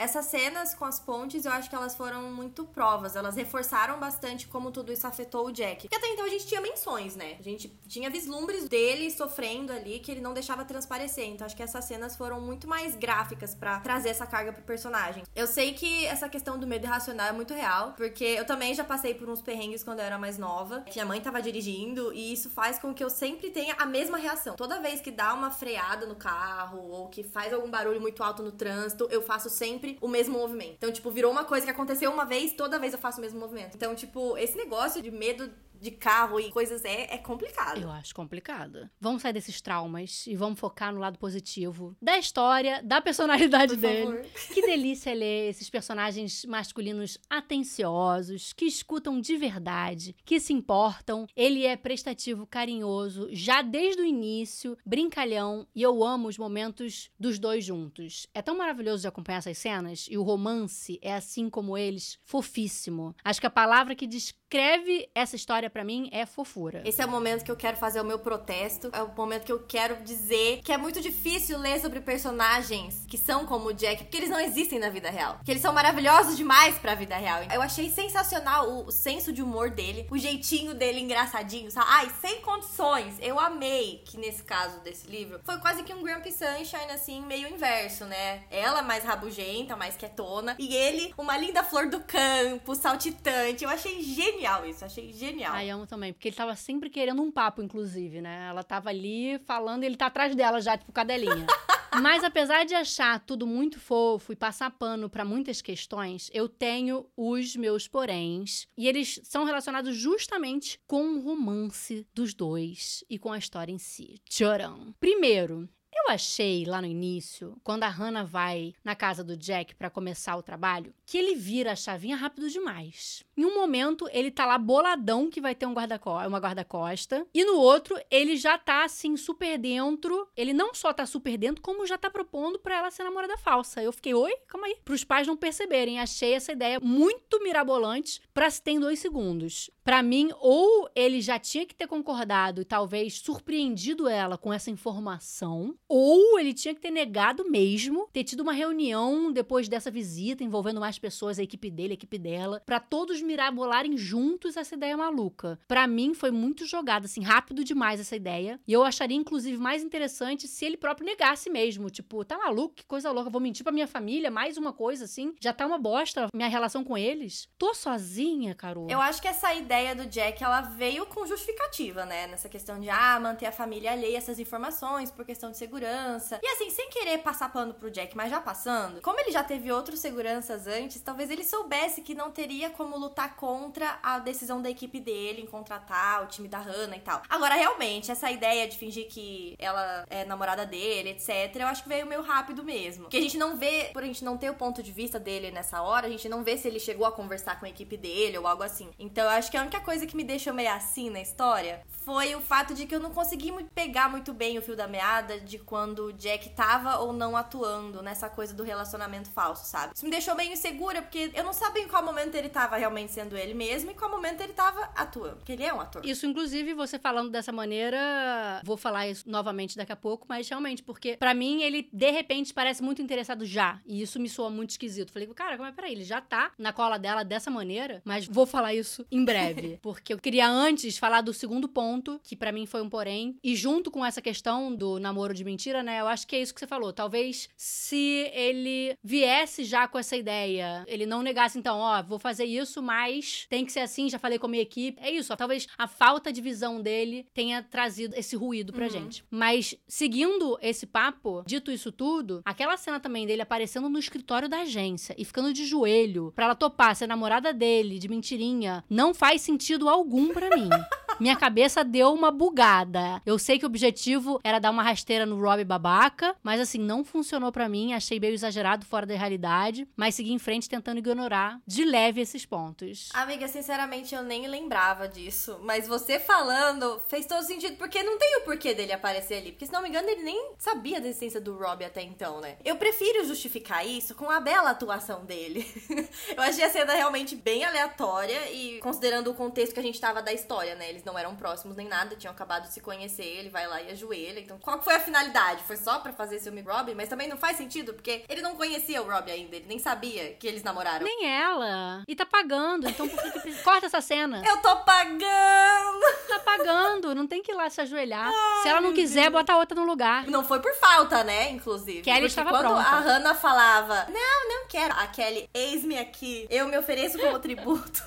Essas cenas com as pontes, eu acho que elas foram muito provas. Elas reforçaram bastante como tudo isso afetou o Jack. Porque até então a gente tinha menções, né? A gente tinha vislumbres dele sofrendo ali que ele não deixava transparecer. Então acho que essas cenas foram muito mais gráficas para trazer essa carga pro personagem. Eu sei que essa questão do medo irracional é muito real, porque eu também já passei por uns perrengues quando eu era mais nova, que a mãe tava dirigindo e isso faz com que eu sempre tenha a mesma reação. Toda vez que dá uma freada no carro ou que faz algum barulho muito alto no trânsito, eu faço sempre sempre o mesmo movimento. Então, tipo, virou uma coisa que aconteceu uma vez, toda vez eu faço o mesmo movimento. Então, tipo, esse negócio de medo de carro e coisas é, é complicado. Eu acho complicado. Vamos sair desses traumas e vamos focar no lado positivo da história, da personalidade Por dele. favor. *laughs* Que delícia ler esses personagens masculinos atenciosos, que escutam de verdade, que se importam. Ele é prestativo, carinhoso, já desde o início, brincalhão, e eu amo os momentos dos dois juntos. É tão maravilhoso de acompanhar essas cenas, e o romance é assim como eles, fofíssimo. Acho que a palavra que descreve essa história pra mim é fofura. Esse é o momento que eu quero fazer o meu protesto. É o momento que eu quero dizer que é muito difícil ler sobre personagens que são como o Jack, porque eles não existem na vida real. Que eles são maravilhosos demais pra vida real. Eu achei sensacional o, o senso de humor dele, o jeitinho dele engraçadinho, sabe? Ai, sem condições. Eu amei que nesse caso desse livro foi quase que um Grumpy Sunshine, assim, meio inverso, né? Ela mais rabugenta, mais quietona, e ele, uma linda flor do campo, saltitante. Eu achei genial isso, achei genial. Ai, amo também, porque ele tava sempre querendo um papo, inclusive, né? Ela tava ali falando e ele tá atrás dela já, tipo, cadelinha. *laughs* Mas apesar de achar tudo muito fofo e passar pano pra muitas questões, eu tenho os meus poréns. E eles são relacionados justamente com o romance dos dois e com a história em si. Tchoram. Primeiro, eu achei lá no início, quando a Hannah vai na casa do Jack pra começar o trabalho, que ele vira a chavinha rápido demais. Em um momento, ele tá lá boladão que vai ter um guarda uma guarda-costa, e no outro, ele já tá assim super dentro. Ele não só tá super dentro, como já tá propondo pra ela ser namorada falsa. Eu fiquei, oi, calma aí. Pros pais não perceberem. Achei essa ideia muito mirabolante pra se ter em dois segundos. Pra mim, ou ele já tinha que ter concordado e talvez surpreendido ela com essa informação, ou ele tinha que ter negado mesmo, ter tido uma reunião depois dessa visita envolvendo mais pessoas, a equipe dele, a equipe dela, pra todos mirabolarem juntos essa ideia maluca. Pra mim foi muito jogada assim, rápido demais essa ideia, e eu acharia inclusive mais interessante se ele próprio negasse mesmo, tipo, tá maluco, que coisa louca, vou mentir pra minha família, mais uma coisa assim, já tá uma bosta minha relação com eles. Tô sozinha, Carol. Eu acho que essa ideia do Jack, ela veio com justificativa, né? Nessa questão de, ah, manter a família alheia essas informações por questão de segurança. E assim, sem querer passar pano pro Jack, mas já passando, como ele já teve outros seguranças antes, talvez ele soubesse que não teria como lutar contra a decisão da equipe dele em contratar o time da Hannah e tal. Agora, realmente, essa ideia de fingir que ela é namorada dele, etc., eu acho que veio meio rápido mesmo. Que a gente não vê, por a gente não ter o ponto de vista dele nessa hora, a gente não vê se ele chegou a conversar com a equipe dele ou algo assim. Então, eu acho que a única coisa que me deixou meio assim na história foi o fato de que eu não consegui pegar muito bem o fio da meada de quando o Jack tava ou não atuando nessa coisa do relacionamento falso, sabe? Isso me deixou meio porque eu não sabia em qual momento ele tava realmente sendo ele mesmo e em qual momento ele tava atuando. Porque ele é um ator. Isso, inclusive, você falando dessa maneira, vou falar isso novamente daqui a pouco, mas realmente, porque pra mim ele de repente parece muito interessado já, e isso me soa muito esquisito. Falei, cara, como é peraí, ele já tá na cola dela dessa maneira, mas vou falar isso em breve, *laughs* porque eu queria antes falar do segundo ponto, que pra mim foi um porém, e junto com essa questão do namoro de mentira, né? Eu acho que é isso que você falou. Talvez se ele viesse já com essa ideia, ele não negasse, então, ó, vou fazer isso, mas tem que ser assim, já falei com a minha equipe. É isso, ó, talvez a falta de visão dele tenha trazido esse ruído pra Uhum. gente. Mas, seguindo esse papo, dito isso tudo, aquela cena também dele aparecendo no escritório da agência e ficando de joelho pra ela topar ser namorada dele, de mentirinha, não faz sentido algum pra mim. *laughs* Minha cabeça deu uma bugada. Eu sei que o objetivo era dar uma rasteira no Rob babaca, mas assim, não funcionou pra mim, achei meio exagerado, fora da realidade, mas segui em frente tentando ignorar de leve esses pontos. Amiga, sinceramente, eu nem lembrava disso. Mas você falando fez todo sentido, porque não tem o porquê dele aparecer ali. Porque, se não me engano, ele nem sabia da existência do Rob até então, né? Eu prefiro justificar isso com a bela atuação dele. *laughs* eu achei a cena realmente bem aleatória e considerando o contexto que a gente tava da história, né? Eles não eram próximos nem nada, tinham acabado de se conhecer, ele vai lá e ajoelha. Então, qual foi a finalidade? Foi só pra fazer ciúme Rob? Mas também não faz sentido, porque ele não conhecia o Rob ainda, ele nem sabia que eles namoraram. Nem ela. E tá pagando, então por que que Corta essa cena. Eu tô pagando! Tá pagando, não tem que ir lá se ajoelhar. se ela não quiser, bota a outra no lugar. Não foi por falta, né, inclusive. Kelly Porque estava quando pronta. a Hannah falava, não, não quero. A Kelly, eis-me aqui, eu me ofereço como tributo.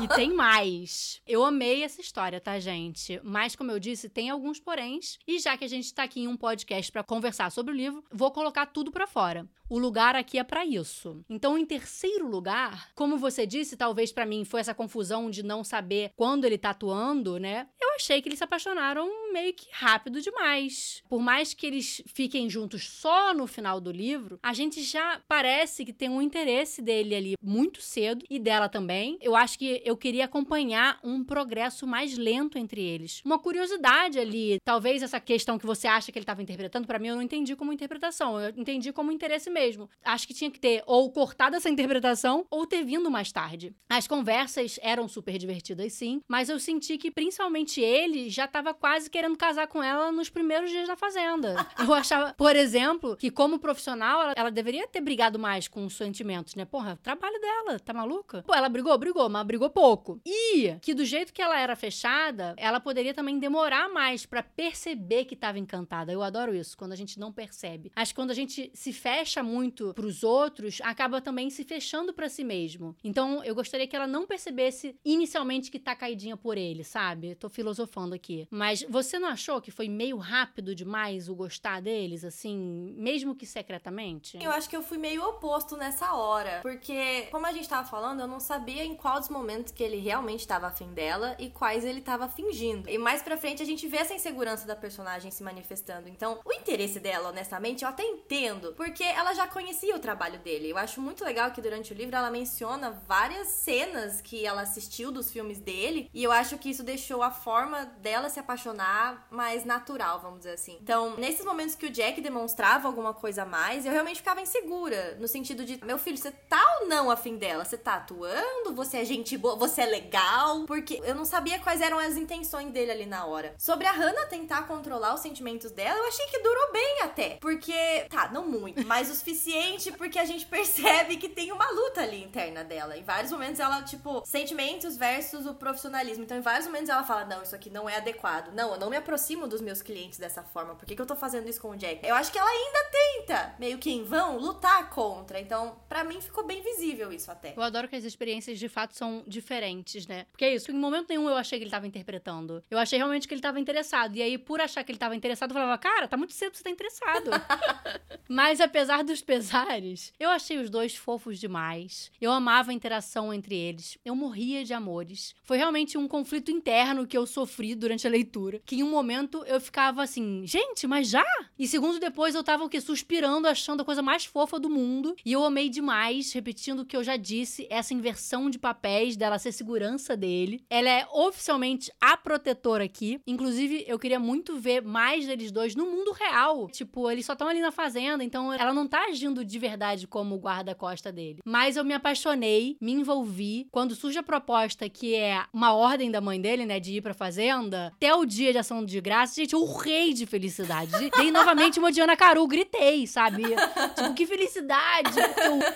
E tem mais. Eu amei essa história, tá, gente? Mas, como eu disse, tem alguns poréns. E já que a gente tá aqui em um podcast pra conversar sobre o livro, vou colocar tudo pra fora. O lugar aqui é pra isso. Então, em terceiro lugar, como você disse, talvez pra mim foi essa confusão de não saber quando ele tá atuando, né? Eu achei que eles se apaixonaram meio que rápido demais. Por mais que eles fiquem juntos só no final do livro, a gente já parece que tem um interesse dele ali muito cedo e dela também. Eu acho que eu queria acompanhar um progresso mais lento entre eles. Uma curiosidade ali, talvez essa questão que você acha que ele estava interpretando, pra mim eu não entendi como interpretação, eu entendi como interesse mesmo. Acho que tinha que ter ou cortado essa interpretação ou ter vindo mais tarde. As conversas eram super divertidas sim, mas eu senti que principalmente ele já estava quase querendo casar com ela nos primeiros dias da fazenda. *laughs* Eu achava, por exemplo, que como profissional ela, ela deveria ter brigado mais com os sentimentos, né? Porra, trabalho dela, tá maluca? Pô, ela brigou, brigou, mas brigou pouco. E que do jeito que ela era fechada, ela poderia também demorar mais pra perceber que tava encantada. Eu adoro isso, quando a gente não percebe. Acho que quando a gente se fecha muito pros outros, acaba também se fechando pra si mesmo. Então, eu gostaria que ela não percebesse inicialmente que tá caidinha por ele, sabe? Tô filosofando aqui. Mas você não achou que foi meio rápido demais o gostar deles, assim, mesmo que secretamente? Eu acho que eu fui meio oposto nessa hora. Porque, como a gente tava falando, eu não sabia em qual dos momentos que ele realmente tava afim dela e quais ele tava fingindo. E mais pra frente a gente vê essa insegurança da personagem se manifestando. Então, o interesse dela, honestamente, eu até entendo. Porque ela já conhecia o trabalho dele. Eu acho muito legal que durante o livro ela menciona várias cenas que ela assistiu dos filmes dele. E eu acho que isso deixou a forma dela se apaixonar mais natural, vamos dizer assim. Então, nesses momentos que o Jack demonstrava alguma coisa a mais, eu realmente ficava insegura. No sentido de, meu filho, você tá ou não afim dela? Você tá atuando? Você é gente boa? Você é legal? Porque eu não sabia quais eram as intenções dele ali na hora. Sobre a Hannah tentar controlar os sentimentos dela, eu achei que durou bem até. Porque, tá, não muito, mas o suficiente porque a gente percebe que tem uma luta ali interna dela. Em vários momentos ela, tipo, sentimentos versus o profissionalismo. Então, em vários momentos ela fala: não, isso aqui não é adequado. Não, eu não me aproximo dos meus clientes dessa forma. Por que, que eu tô fazendo isso com o Jack? Eu acho que ela ainda tenta, meio que em vão, lutar contra. Então, pra mim ficou bem visível isso até. Eu adoro que as experiências de fato são diferentes, né? Porque é isso, em momento nenhum eu achei que ele tava interpretando. Eu achei realmente que ele tava interessado. E aí, por achar que ele tava interessado, eu falava, cara, tá muito cedo pra você tá interessado. *laughs* Mas apesar dos pesares, eu achei os dois fofos demais. Eu amava a interação entre eles. Eu morria de amores. Foi realmente um conflito interno que eu sofri durante a leitura. Que em um momento eu ficava assim, gente, mas já? E segundos depois eu tava o quê? Suspirando, achando a coisa mais fofa do mundo. E eu amei demais, repetindo o que eu já disse, essa inversão de papéis dela ser segurança dele. Ela é oficialmente a protetora aqui. Inclusive, eu queria muito ver mais deles dois no mundo real. Tipo, eles só estão ali na fazenda, então ela não tá agindo de verdade como o guarda-costa dele. Mas eu me apaixonei, me envolvi. Quando surge a proposta que é uma ordem da mãe dele, né, de ir pra fazenda, até o dia de ligação de graça, gente, eu rei de felicidade. *laughs* Dei novamente uma Diana Caru, gritei, sabe? Tipo, que felicidade!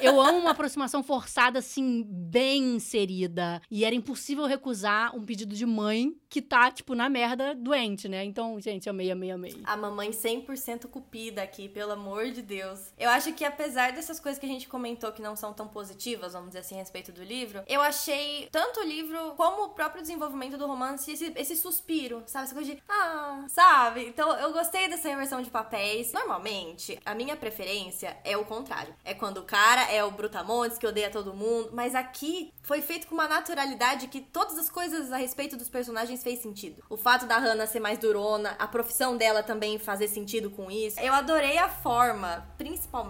Eu, eu amo uma aproximação forçada, assim, bem inserida. E era impossível recusar um pedido de mãe que tá, tipo, na merda doente, né? Então, gente, amei, amei, amei. A mamãe 100% cupida aqui, pelo amor de Deus. Eu acho que apesar dessas coisas que a gente comentou que não são tão positivas, vamos dizer assim, a respeito do livro, eu achei tanto o livro como o próprio desenvolvimento do romance esse, esse suspiro, sabe? Essa coisa de, ah, sabe? Então, eu gostei dessa inversão de papéis. Normalmente, a minha preferência é o contrário. É quando o cara é o brutamontes que odeia todo mundo, mas aqui foi feito com uma naturalidade que todas as coisas a respeito dos personagens fez sentido. O fato da Hannah ser mais durona, a profissão dela também fazer sentido com isso. Eu adorei a forma, principalmente,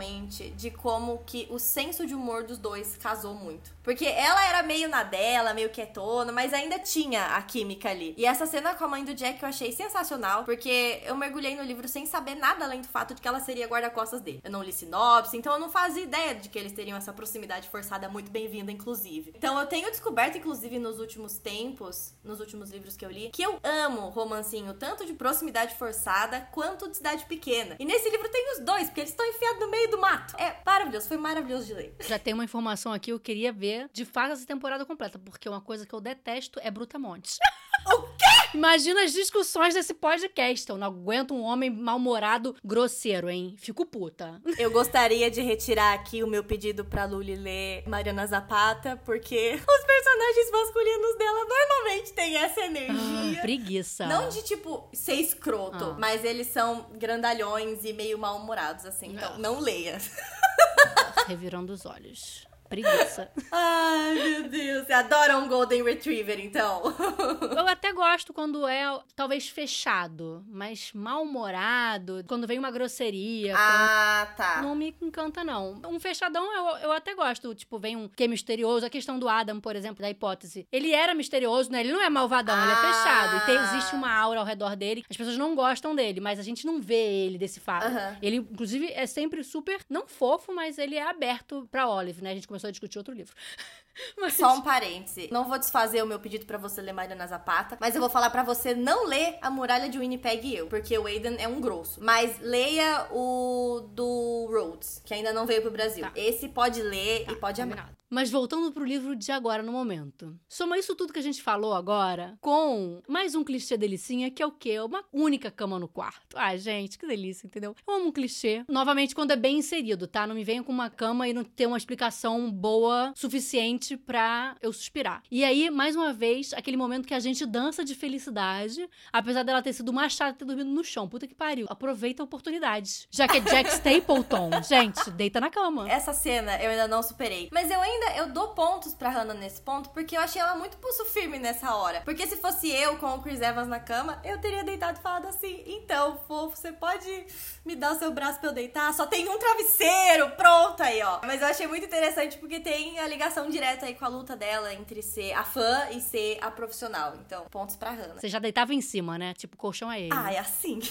de como que o senso de humor dos dois casou muito. Porque ela era meio na dela, meio quietona, mas ainda tinha a química ali. E essa cena com a mãe do Jack eu achei sensacional, porque eu mergulhei no livro sem saber nada além do fato de que ela seria guarda-costas dele. Eu não li sinopse, então eu não fazia ideia de que eles teriam essa proximidade forçada muito bem-vinda, inclusive. Então eu tenho descoberto, inclusive, nos últimos tempos, nos últimos livros que eu li, que eu amo romancinho tanto de proximidade forçada quanto de cidade pequena. E nesse livro tem os dois, porque eles estão enfiados no meio do mato. É maravilhoso, foi maravilhoso de ler. *laughs* Já tem uma informação aqui, eu queria ver de fato essa temporada completa, porque uma coisa que eu detesto é Brutamontes. *laughs* O? Imagina as discussões desse podcast. Eu não aguento um homem mal-humorado grosseiro, hein? Fico puta. Eu gostaria de retirar aqui o meu pedido pra Luli ler Mariana Zapata, porque os personagens masculinos dela normalmente têm essa energia. Ah, preguiça. Não de, tipo, ser escroto, Ah. mas eles são grandalhões e meio mal-humorados, assim. Então, não leia. Revirando os olhos. Preguiça. Ai, meu Deus. Você adora um Golden Retriever, então? Eu até gosto quando é, talvez, fechado, mas mal-humorado, quando vem uma grosseria. ah, tá. quando- Não me encanta, não. Um fechadão eu, eu até gosto. Tipo, vem um que é misterioso. A questão do Adam, por exemplo, da hipótese. Ele era misterioso, né? Ele não é malvadão, ele é Ah. fechado. E tem- existe uma aura ao redor dele. As pessoas não gostam dele, mas a gente não vê ele desse fato. Aham. Ele, inclusive, é sempre super, não fofo, mas ele é aberto pra Olive, né? A gente começou a discutir outro livro. *laughs* Mas- Só um parêntese. Não vou desfazer o meu pedido pra você ler Mariana Zapata, mas eu vou falar pra você não ler A Muralha de Winnipeg e eu, porque o Aiden é um grosso. Mas leia o do Rhodes, que ainda não veio pro Brasil. Tá. Esse pode ler e pode amar. Combinado. Mas voltando pro livro de agora no momento. Soma isso tudo que a gente falou agora com mais um clichê delicinha, que é o quê? Uma única cama no quarto. Ah, gente, que delícia, entendeu? Eu amo um clichê. Novamente, quando é bem inserido, tá? Não me venha com uma cama e não ter uma explicação boa suficiente pra eu suspirar. E aí, mais uma vez, aquele momento que a gente dança de felicidade, apesar dela ter sido mais chata ter dormido no chão. Puta que pariu. Aproveita a oportunidade. Já que é Jack *laughs* Stapleton, gente, deita na cama. Essa cena eu ainda não superei. Mas eu ainda eu dou pontos pra Hannah nesse ponto, porque eu achei ela muito pulso firme nessa hora. Porque se fosse eu com o Chris Evans na cama, eu teria deitado e falado assim: então, fofo, você pode me dar o seu braço pra eu deitar? Só tem um travesseiro, pronto aí, ó. Mas eu achei muito interessante porque tem a ligação direta aí com a luta dela entre ser a fã e ser a profissional. Então, pontos pra Hannah. Você já deitava em cima, né? Tipo, colchão é ele. Ah, é assim. *laughs*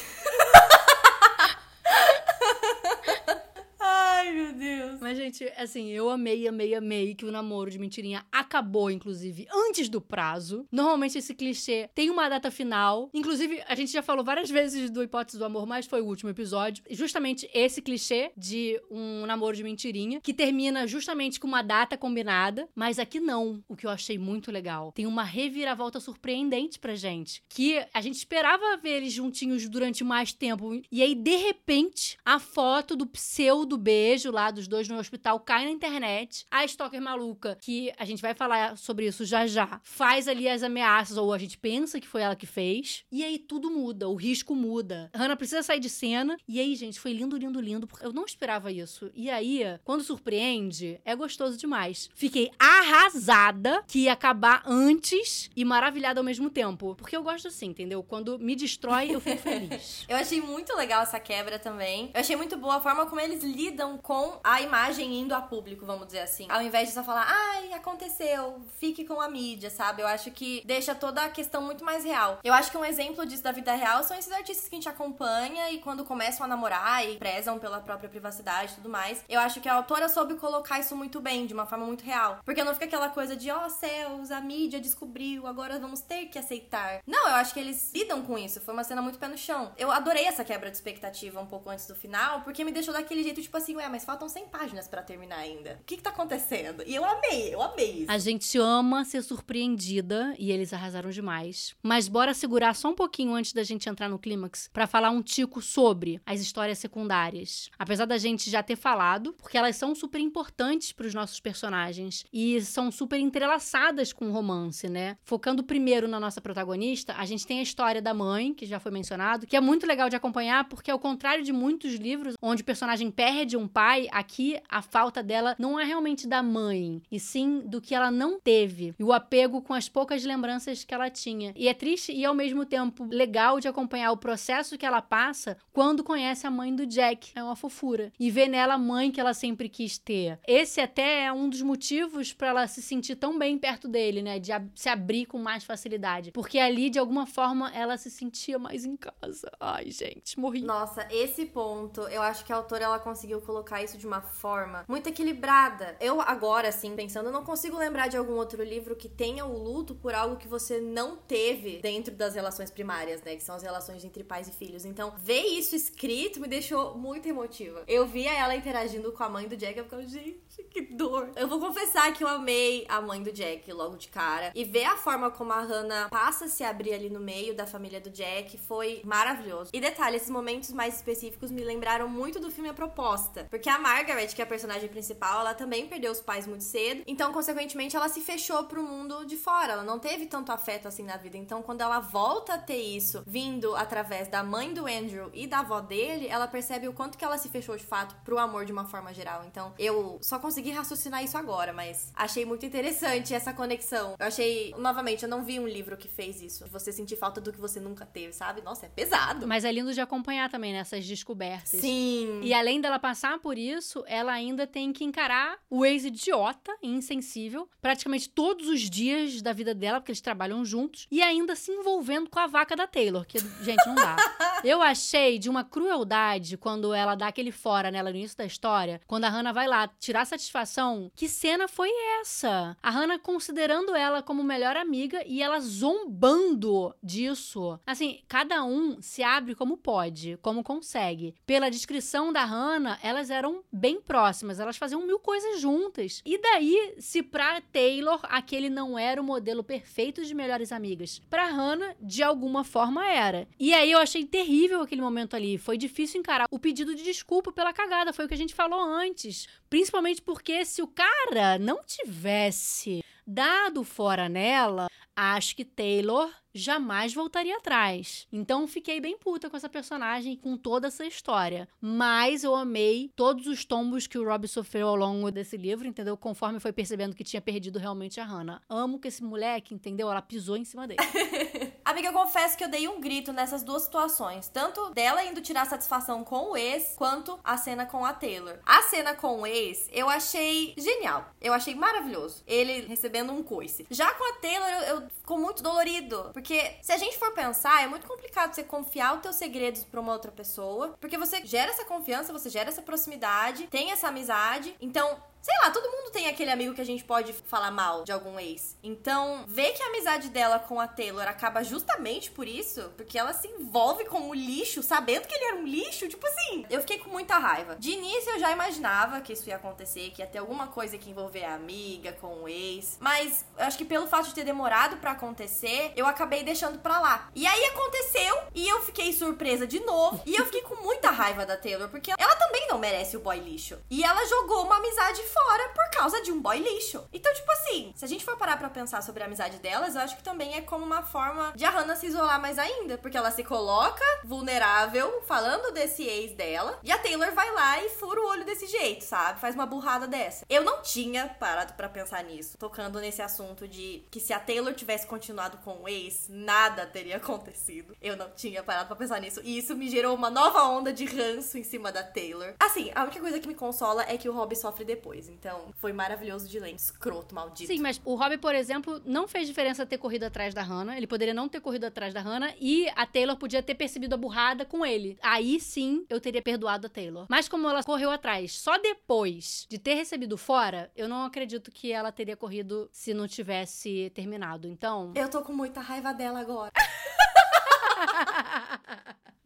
Ai, meu Deus. Mas, gente, assim, eu amei, amei, amei que o namoro de mentirinha acabou, inclusive, antes do prazo. Normalmente esse clichê tem uma data final. Inclusive, a gente já falou várias vezes do Hipótese do Amor, mas foi o último episódio. Justamente esse clichê de um namoro de mentirinha, que termina justamente com uma data combinada. Mas aqui não, o que eu achei muito legal. Tem uma reviravolta surpreendente pra gente. Que a gente esperava ver eles juntinhos durante mais tempo. E aí, de repente, a foto do pseudo beijo lá dos dois no hospital cai na internet. A Stalker maluca, que a gente vai falar sobre isso já já, faz ali as ameaças, ou a gente pensa que foi ela que fez. E aí tudo muda, o risco muda. Hannah precisa sair de cena. E aí, gente, foi lindo, lindo, lindo. Porque eu não esperava isso. E aí, quando surpreende, é gostoso demais. Fiquei arrasada que ia acabar antes e maravilhada ao mesmo tempo. Porque eu gosto assim, entendeu? Quando me destrói, eu fico feliz. *laughs* Eu achei muito legal essa quebra também. Eu achei muito boa a forma como eles lidam com a imagem indo a público, vamos dizer assim. Ao invés de só falar, ai, aconteceu, fique com a mídia, sabe? Eu acho que deixa toda a questão muito mais real. Eu acho que um exemplo disso da vida real são esses artistas que a gente acompanha e quando começam a namorar e prezam pela própria privacidade e tudo mais. Eu acho que a autora soube colocar isso muito bem, de uma forma muito real. Porque não fica aquela coisa de, ó oh, céus, a mídia descobriu, agora vamos ter que aceitar. Não, eu acho que eles lidam com isso. Foi uma cena muito pé no chão. Eu adorei essa quebra de expectativa um pouco antes do final, porque me deixou daquele jeito, tipo assim, ué, mas faltam 100 páginas para terminar ainda. O que que tá acontecendo? E eu amei, eu amei isso. A gente ama ser surpreendida e eles arrasaram demais. Mas bora segurar só um pouquinho antes da gente entrar no clímax para falar um tico sobre as histórias secundárias. Apesar da gente já ter falado, porque elas são super importantes para os nossos personagens e são super entrelaçadas com o romance, né? Focando primeiro na nossa protagonista, a gente tem a história da mãe, que já foi mencionado, que é muito legal de acompanhar, porque ao contrário de muitos livros onde o personagem perde um pai, aqui a falta dela não é realmente da mãe, e sim do que ela não teve, e o apego com as poucas lembranças que ela tinha. E é triste e ao mesmo tempo legal de acompanhar o processo que ela passa quando conhece a mãe do Jack. É uma fofura. E vê nela a mãe que ela sempre quis ter. Esse até é um dos motivos para ela se sentir tão bem perto dele, né? De se abrir com mais facilidade. Porque ali, de alguma forma, ela se sentia mais em casa. Ai, gente, morri. Nossa, esse ponto, eu acho que a autora ela conseguiu colocar isso de uma forma muito equilibrada. Eu agora, assim, pensando, não consigo lembrar de algum outro livro que tenha o luto por algo que você não teve dentro das relações primárias, né? Que são as relações entre pais e filhos. Então, ver isso escrito me deixou muito emotiva. Eu via ela interagindo com a mãe do Jack, eu ficava, gente, que dor. Eu vou confessar que eu amei a mãe do Jack logo de cara. E ver a forma como a Hannah passa a se abrir ali no meio da família do Jack foi maravilhoso. E detalhe, esses momentos mais específicos me lembraram muito do filme A Proposta. Porque a Margaret, que é a personagem principal, ela também perdeu os pais muito cedo. Então, consequentemente, ela se fechou pro mundo de fora. Ela não teve tanto afeto assim na vida. Então, quando ela volta a ter isso, vindo através da mãe do Andrew e da avó dele, ela percebe o quanto que ela se fechou de fato pro amor de uma forma geral. Então, eu só consegui raciocinar isso agora, mas achei muito interessante essa conexão. Eu achei, novamente, eu não vi um livro que fez isso. Você sentir falta do que você nunca teve, sabe? Nossa, é pesado. Mas é lindo de acompanhar também nessas descobertas. Sim. E além dela passar por isso, ela ainda tem que encarar o ex-idiota e insensível praticamente todos os dias da vida dela, porque eles trabalham juntos, e ainda se envolvendo com a vaca da Taylor, que, gente, não dá. *laughs* Eu achei de uma crueldade quando ela dá aquele fora nela no início da história, quando a Hannah vai lá tirar satisfação. Que cena foi essa? A Hannah considerando ela como melhor amiga e ela zombando disso. Assim, cada um se abre como pode, como consegue. Pela descrição da Hannah, elas eram bem próximas, elas faziam mil coisas juntas. E daí, se pra Taylor aquele não era o modelo perfeito de melhores amigas, pra Hannah, de alguma forma era. E aí eu achei terrível aquele momento ali. Foi difícil encarar o pedido de desculpa pela cagada, foi o que a gente falou antes. Principalmente porque se o cara não tivesse dado fora nela, acho que Taylor jamais voltaria atrás. Então fiquei bem puta com essa personagem, com toda essa história. Mas eu amei todos os tombos que o Rob sofreu ao longo desse livro, entendeu? Conforme foi percebendo que tinha perdido realmente a Hannah. Amo que esse moleque, entendeu? Ela pisou em cima dele. *laughs* Amiga, eu confesso que eu dei um grito nessas duas situações. Tanto dela indo tirar satisfação com o ex, quanto a cena com a Taylor. A cena com o ex, eu achei genial. Eu achei maravilhoso. Ele recebendo um coice. Já com a Taylor, eu, eu ficou muito dolorido. Porque se a gente for pensar, é muito complicado você confiar os teus segredos pra uma outra pessoa. Porque você gera essa confiança, você gera essa proximidade, tem essa amizade. Então, Sei lá, todo mundo tem aquele amigo que a gente pode falar mal de algum ex. Então, ver que a amizade dela com a Taylor acaba justamente por isso, porque ela se envolve com o lixo, sabendo que ele era um lixo, tipo assim, eu fiquei com muita raiva. De início eu já imaginava que isso ia acontecer, que ia ter alguma coisa que envolver a amiga com o ex, mas eu acho que pelo fato de ter demorado para acontecer, eu acabei deixando pra lá. E aí aconteceu, e eu fiquei surpresa de novo, e eu fiquei com muita raiva da Taylor, porque ela também não merece o boy lixo. E ela jogou uma amizade fora por causa de um boy lixo. Então, tipo assim, se a gente for parar pra pensar sobre a amizade delas, eu acho que também é como uma forma de a Hannah se isolar mais ainda. Porque ela se coloca vulnerável falando desse ex dela. E a Taylor vai lá e fura o olho desse jeito, sabe? Faz uma burrada dessa. Eu não tinha parado para pensar nisso. Tocando nesse assunto de que se a Taylor tivesse continuado com o ex, nada teria acontecido. Eu não tinha parado para pensar nisso. E isso me gerou uma nova onda de ranço em cima da Taylor. Assim, a única coisa que me consola é que o Rob sofre depois. Então, foi maravilhoso de ler. Escroto, maldito. Sim, mas o Rob, por exemplo, não fez diferença ter corrido atrás da Hannah. Ele poderia não ter corrido atrás da Hannah e a Taylor podia ter percebido a burrada com ele. Aí sim eu teria perdoado a Taylor. Mas como ela correu atrás só depois de ter recebido fora, eu não acredito que ela teria corrido se não tivesse terminado. Então. Eu tô com muita raiva dela agora. *laughs*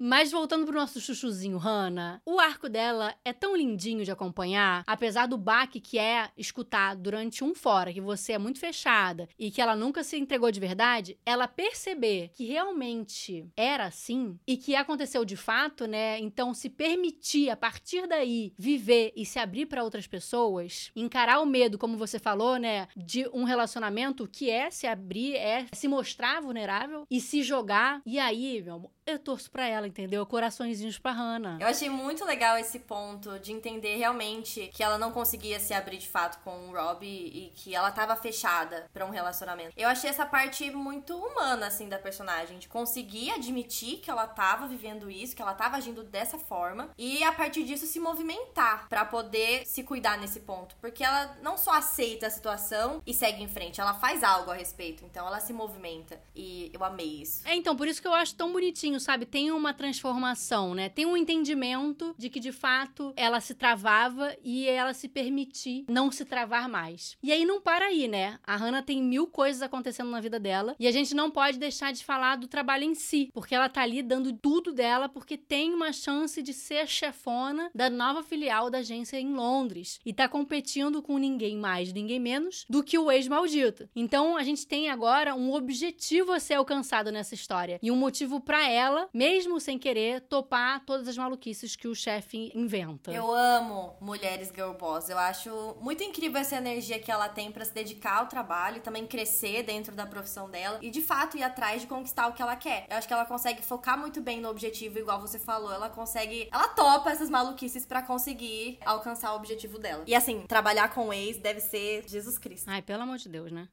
Mas voltando pro nosso chuchuzinho Hannah, o arco dela é tão lindinho de acompanhar, apesar do baque que é escutar durante um fora, que você é muito fechada e que ela nunca se entregou de verdade, ela perceber que realmente era assim e que aconteceu de fato, né? Então se permitir a partir daí viver e se abrir para outras pessoas, encarar o medo, como você falou, né, de um relacionamento que é se abrir, é se mostrar vulnerável e se jogar. E aí, meu amor, eu torço pra ela, entendeu? Coraçõezinhos pra Hannah. Eu achei muito legal esse ponto de entender realmente que ela não conseguia se abrir de fato com o Rob e que ela tava fechada para um relacionamento. Eu achei essa parte muito humana, assim, da personagem, de conseguir admitir que ela tava vivendo isso, que ela tava agindo dessa forma e a partir disso se movimentar para poder se cuidar nesse ponto. Porque ela não só aceita a situação e segue em frente, ela faz algo a respeito. Então ela se movimenta. E eu amei isso. É, então, por isso que eu acho tão bonitinho sabe? Tem uma transformação, né? Tem um entendimento de que de fato ela se travava e ela se permitir não se travar mais. E aí não para aí, né? A Hannah tem mil coisas acontecendo na vida dela e a gente não pode deixar de falar do trabalho em si, porque ela tá ali dando tudo dela porque tem uma chance de ser chefona da nova filial da agência em Londres e tá competindo com ninguém mais, ninguém menos do que o ex-maldito. Então a gente tem agora um objetivo a ser alcançado nessa história e um motivo para ela mesmo sem querer, topar todas as maluquices que o chefe inventa. Eu amo mulheres girl boss. Eu acho muito incrível essa energia que ela tem para se dedicar ao trabalho e também crescer dentro da profissão dela e de fato ir atrás de conquistar o que ela quer. Eu acho que ela consegue focar muito bem no objetivo, igual você falou. Ela consegue, ela topa essas maluquices para conseguir alcançar o objetivo dela. E assim, trabalhar com o ex deve ser Jesus Cristo. Ai, pelo amor de Deus, né?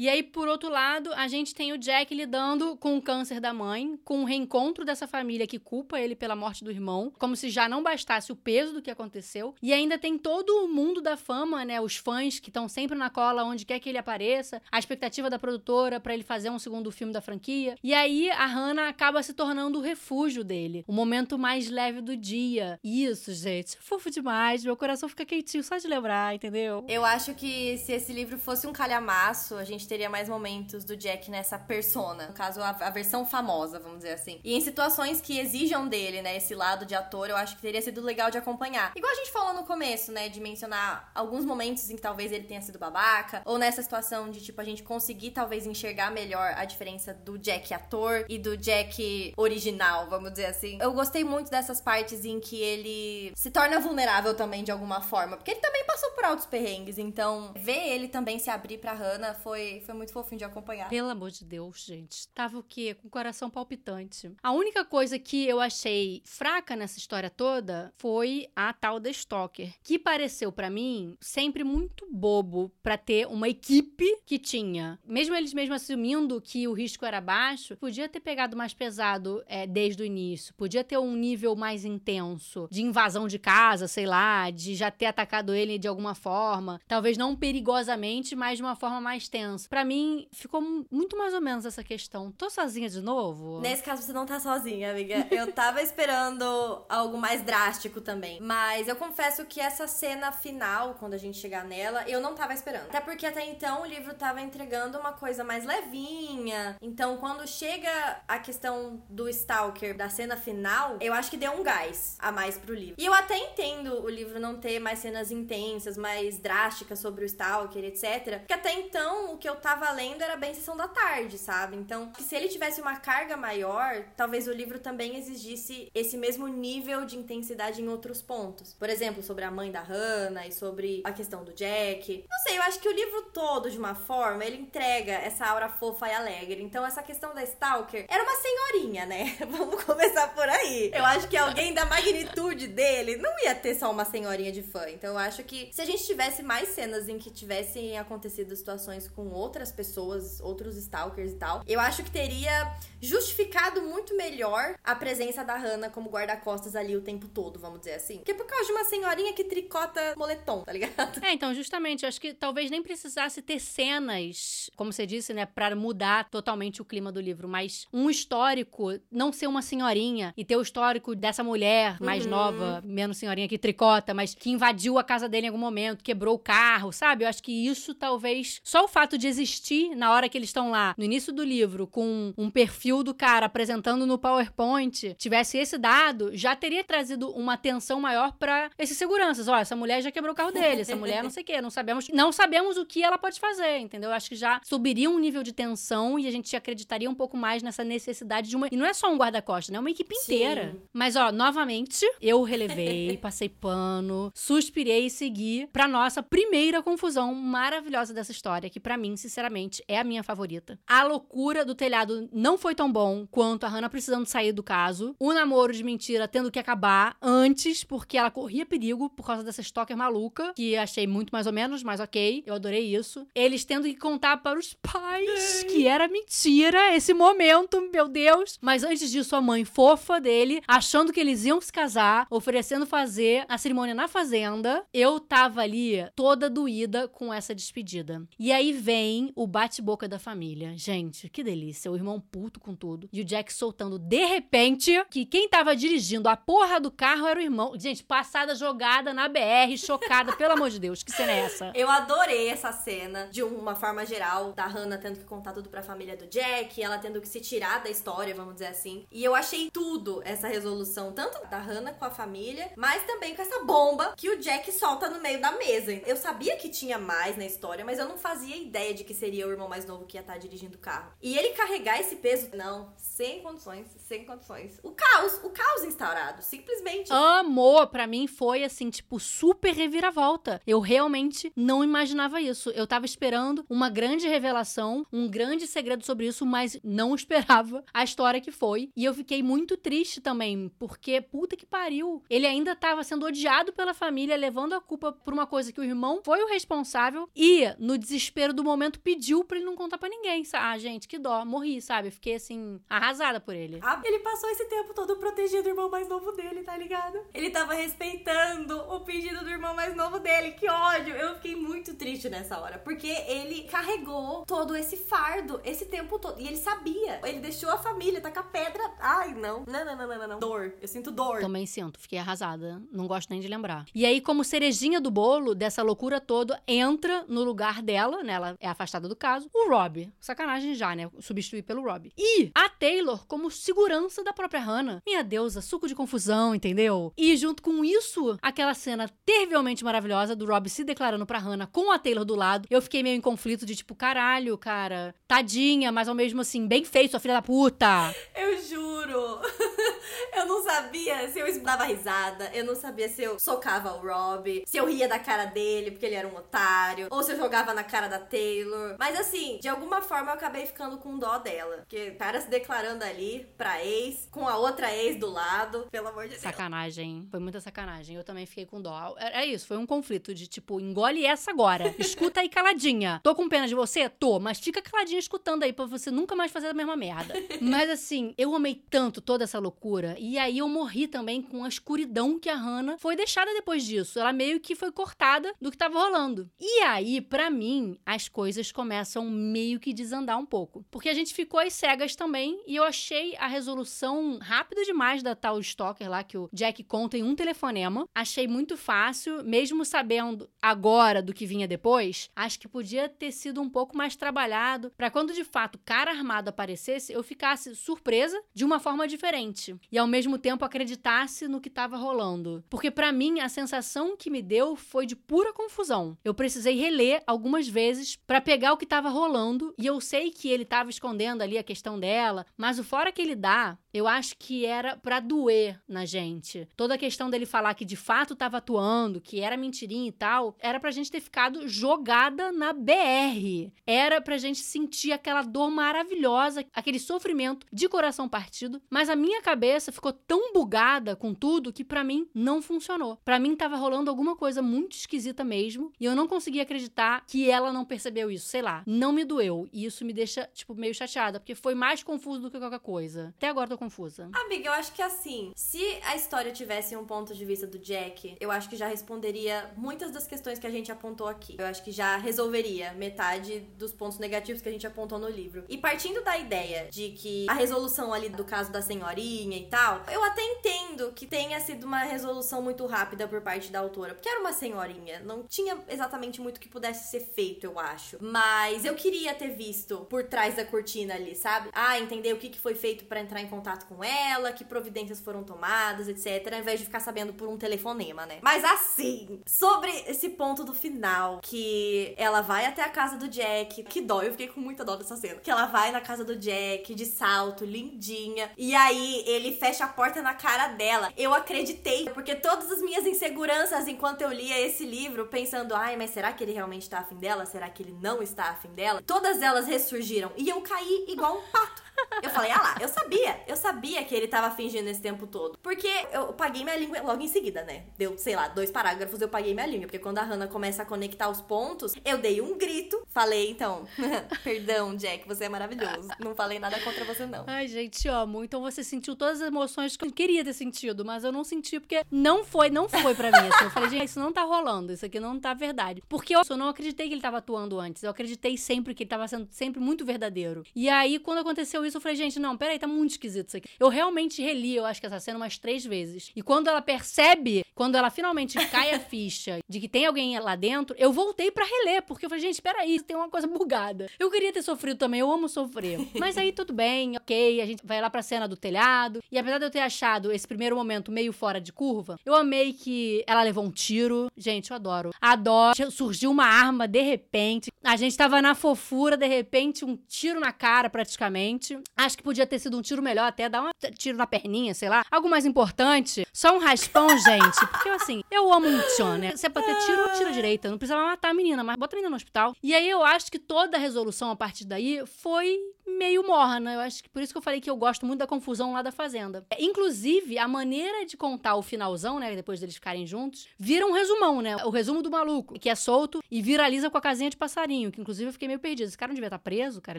E aí, por outro lado, a gente tem o Jack lidando com o câncer da mãe, com o reencontro dessa família que culpa ele pela morte do irmão, como se já não bastasse o peso do que aconteceu. E ainda tem todo o mundo da fama, né? Os fãs que estão sempre na cola onde quer que ele apareça, a expectativa da produtora para ele fazer um segundo filme da franquia. E aí a Hannah acaba se tornando o refúgio dele, o momento mais leve do dia. Isso, gente, fofo demais, meu coração fica quentinho só de lembrar, entendeu? Eu acho que se esse livro fosse um calhamaço, a gente teria mais momentos do Jack nessa persona. No caso, a, a, versão famosa, vamos dizer assim. E em situações que exijam dele, né, esse lado de ator, eu acho que teria sido legal de acompanhar. Igual a gente falou no começo, né, de mencionar alguns momentos em que talvez ele tenha sido babaca, ou nessa situação de, tipo, a gente conseguir talvez enxergar melhor a diferença do Jack ator e do Jack original, vamos dizer assim. Eu gostei muito dessas partes em que ele se torna vulnerável também de alguma forma, porque ele também passou por altos perrengues, então ver ele também se abrir pra Hannah foi, foi muito fofinho de acompanhar. Pelo amor de Deus, gente. Tava o quê? Com o coração palpitante. A única coisa que eu achei fraca nessa história toda foi a tal da Stalker, que pareceu para mim sempre muito bobo para ter uma equipe que tinha. Mesmo eles mesmo assumindo que o risco era baixo, podia ter pegado mais pesado é, desde o início. Podia ter um nível mais intenso de invasão de casa, sei lá, de já ter atacado ele de alguma forma. Talvez não perigosamente, mas de uma forma mais tensa para mim ficou muito mais ou menos essa questão. Tô sozinha de novo? Nesse caso você não tá sozinha, amiga. Eu tava esperando algo mais drástico também. Mas eu confesso que essa cena final, quando a gente chegar nela, eu não tava esperando. Até porque até então o livro tava entregando uma coisa mais levinha. Então quando chega a questão do Stalker, da cena final, eu acho que deu um gás a mais pro livro. E eu até entendo o livro não ter mais cenas intensas, mais drásticas sobre o Stalker, etc. Porque até então o que eu tava lendo era bem sessão da tarde, sabe? Então, se ele tivesse uma carga maior, talvez o livro também exigisse esse mesmo nível de intensidade em outros pontos. Por exemplo, sobre a mãe da Hannah e sobre a questão do Jack. Não sei, eu acho que o livro todo, de uma forma, ele entrega essa aura fofa e alegre. Então, essa questão da Stalker era uma senhorinha, né? *laughs* Vamos começar por aí. Eu acho que alguém da magnitude dele não ia ter só uma senhorinha de fã. Então, eu acho que se a gente tivesse mais cenas em que tivessem acontecido situações com outras pessoas, outros Stalkers e tal, eu acho que teria justificado muito melhor a presença da Hannah como guarda-costas ali o tempo todo, vamos dizer assim. Porque é por causa de uma senhorinha que tricota moletom, tá ligado? É, então, justamente, eu acho que talvez nem precisasse ter cenas, como você disse, né, para mudar totalmente o clima do livro, mas um histórico, não ser uma senhorinha e ter o histórico dessa mulher mais Uhum. nova, menos senhorinha que tricota, mas que invadiu a casa dele algum momento, quebrou o carro, sabe? Eu acho que isso talvez só o fato de existir na hora que eles estão lá no início do livro com um perfil do cara apresentando no PowerPoint, tivesse esse dado, já teria trazido uma atenção maior pra esses seguranças. Ó, essa mulher já quebrou o carro dele, essa mulher não sei o quê, não sabemos, não sabemos o que ela pode fazer, entendeu? Eu acho que já subiria um nível de tensão e a gente acreditaria um pouco mais nessa necessidade de uma. E não é só um guarda-costas, né? É uma equipe Sim. inteira. Mas, ó, novamente, eu relevei, *laughs* passei pano, suspirei e segui pra nossa primeira confusão maravilhosa dessa história, que pra mim, sinceramente, é a minha favorita. A loucura do telhado não foi tão bom quanto a Hannah precisando sair do caso. O namoro de mentira tendo que acabar antes, porque ela corria perigo por causa dessa stalker maluca, que achei muito mais ou menos, mas ok, eu adorei isso. Eles tendo que contar para os pais que era mentira esse momento, meu Deus. Mas antes disso, a mãe fofa dele, achando que eles iam se casar, oferecendo fazer a cerimônia na fazenda. Eu tava ali toda doída com essa despedida. E aí vem o bate-boca da família. Gente, que delícia. O irmão puto com tudo. E o Jack soltando de repente que quem tava dirigindo a porra do carro era o irmão. Gente, passada jogada na BR, chocada. Pelo amor de Deus, que cena é essa? Eu adorei essa cena, de uma forma geral, da Hannah tendo que contar tudo pra família do Jack, ela tendo que se tirar da história, vamos dizer assim. E eu achei tudo essa resolução, tanto da Hannah com a família, mas também com essa bomba que o Jack solta no meio da mesa. Eu sabia que tinha mais na história, mas eu não fazia ideia de que seria o irmão mais novo que ia estar dirigindo o carro. E ele carregar esse peso, não, sem condições, sem condições. O caos, o caos instaurado, simplesmente. Amor, pra mim foi assim, tipo, super reviravolta. Eu realmente não imaginava isso. Eu tava esperando uma grande revelação, um grande segredo sobre isso, mas não *laughs* esperava a história que foi. E eu fiquei muito triste também, porque puta que pariu. Ele ainda tava sendo odiado pela família, levando a culpa por uma coisa que o irmão foi o responsável e, no desespero do momento, pediu pra ele não contar pra ninguém. Ah, gente, que dó, morri, sabe? Fiquei assim, arrasada por ele. Ah, ele passou esse tempo todo protegendo o irmão mais novo dele, tá ligado? Ele tava respeitando o pedido do irmão mais novo dele. Que ódio! Eu fiquei muito triste nessa hora, porque ele carregou todo esse fardo esse tempo todo. E ele sabia. Ele deixou a família, tá com a pedra. Ai, não. Não, não, não, não, não, não. Dor. Eu sinto dor. Também sinto, fiquei arrasada. Não gosto nem de lembrar. E aí, como cerejinha do bolo dessa loucura toda, entra no lugar dela, né? Ela é afastada do caso, o Rob. Sacanagem já, né? Substituir pelo Rob. E a Taylor como segurança da própria Hannah. Minha deusa, suco de confusão, entendeu? E junto com isso, aquela cena terrivelmente maravilhosa do Rob se declarando pra Hannah com a Taylor do lado. Eu fiquei meio em conflito de tipo, caralho, cara, tadinha, mas ao mesmo assim, bem feito, sua filha da puta. Eu juro. *laughs* eu não sabia se eu dava risada. Eu não sabia se eu socava o Rob. Se ria da cara dele porque ele era um otário. Ou se eu jogava na cara da Taylor. Mas assim, de alguma forma eu acabei ficando com dó dela. Porque o cara se declarando ali pra ex, com a outra ex do lado. Pelo amor de Deus. Sacanagem. Foi muita sacanagem. Eu também fiquei com dó. É, é isso, foi um conflito de tipo, engole essa agora. *laughs* Escuta aí caladinha. Tô com pena de você? Tô, mas fica caladinha escutando aí pra você nunca mais fazer a mesma merda. *laughs* Mas assim, eu amei tanto toda essa loucura. E aí eu morri também com a escuridão que a Hannah foi deixada depois disso. Ela meio que foi cortada do que tava rolando. E aí, pra mim, as coisas começam meio que desandar um pouco. Porque a gente ficou às cegas também e eu achei a resolução rápida demais da tal Stalker lá que o Jack conta em um telefonema. Achei muito fácil, mesmo sabendo agora do que vinha depois. Acho que podia ter sido um pouco mais trabalhado pra quando de fato o cara armado aparecesse, eu ficasse surpresa de uma forma diferente. E ao mesmo tempo acreditasse no que estava rolando. Porque para mim a sensação que me deu foi de pura confusão. Eu precisei reler algumas vezes para pegar o que estava rolando e eu sei que ele estava escondendo ali a questão dela, mas o fora que ele dá, eu acho que era para doer na gente. Toda a questão dele falar que de fato estava atuando, que era mentirinha e tal, era pra gente ter ficado jogada na BR. Era pra gente sentir aquela dor maravilhosa, aquele sofrimento de coração partido, mas a minha cabeça ficou tão bugada com tudo que para mim não funcionou. Para mim tava rolando alguma coisa muito esquisita mesmo, e eu não conseguia acreditar que ela não percebeu isso, sei lá. Não me doeu, e isso me deixa tipo meio chateada, porque foi mais confuso do que qualquer coisa. Até agora tô confusa. Amiga, eu acho que assim, se a história tivesse um ponto de vista do Jack, eu acho que já responderia muitas das questões que a gente apontou aqui. Eu acho que já resolveria metade dos pontos negativos que a gente apontou no livro. E partindo da ideia de que a resolução ali do caso da senhorinha e tal, eu até entendo que tenha sido uma resolução muito rápida por parte da autora, porque era uma senhorinha, não tinha exatamente muito que pudesse ser feito, eu acho. Mas eu queria ter visto por trás da cortina ali, sabe? Ah, entender o que foi feito para entrar em contato com ela, que providências foram tomadas, etc, ao invés de ficar sabendo por um telefonema, né? Mas assim, sobre esse ponto do final, que ela vai até a casa do Jack, que dó, eu fiquei com muita dó dessa cena. Que ela vai na casa do Jack de salto, lindinha, e aí ele fecha a porta na cara dela. Eu acreditei, porque todas as minhas inseguranças enquanto eu lia esse livro, pensando, ai, mas será que ele realmente tá afim dela? Será que ele não está afim dela? Todas elas ressurgiram e eu caí igual um pato. Eu falei, ah lá, eu sabia, eu sabia que ele tava fingindo esse tempo todo. Porque eu paguei minha língua logo em seguida, né? Deu, sei lá, dois parágrafos, eu paguei minha língua. Porque quando a Hannah começa a conectar os pontos, eu dei um grito. Falei, então, *laughs* perdão, Jack, você é maravilhoso. Não falei nada contra você, não. Ai, gente, amo. Então você sentiu todas as emoções que eu queria ter sentido, mas eu não senti porque não foi, não foi pra mim. Assim. Eu falei, gente, isso não tá rolando, isso aqui não tá verdade. Porque eu não acreditei que ele tava atuando antes. Eu acreditei sempre que ele tava sendo sempre muito verdadeiro. E aí, quando aconteceu isso, eu falei, gente, não, peraí, tá muito esquisito isso aqui. Eu realmente reli, eu acho que essa cena umas três vezes. E quando ela percebe, quando ela finalmente *laughs* cai a ficha de que tem alguém lá dentro, eu voltei para reler, porque eu falei, gente, peraí, tem uma coisa bugada. Eu queria ter sofrido também, eu amo sofrer. *laughs* Mas aí tudo bem, ok, a gente vai lá pra cena do telhado. E apesar de eu ter achado esse primeiro momento meio fora de curva, eu amei que ela levou um tiro. Gente, eu adoro. Adoro. Surgiu uma arma de repente. A gente tava na fofura, de repente, um tiro na cara praticamente. Acho que podia ter sido um tiro melhor, até dar um tiro na perninha, sei lá. Algo mais importante, só um raspão, *laughs* gente. Porque assim, eu amo um tchan, né? Se é pra ter tiro, tira direita. Não precisava matar a menina, mas bota a menina no hospital. E aí eu acho que toda a resolução a partir daí foi meio morna. Eu acho que por isso que eu falei que eu gosto muito da confusão lá da fazenda. É, inclusive, a maneira de contar o finalzão, né, depois deles ficarem juntos, vira um resumão, né? O resumo do maluco, que é solto e viraliza com a casinha de passarinho, que inclusive eu fiquei meio perdido. Esse cara não devia estar preso, cara,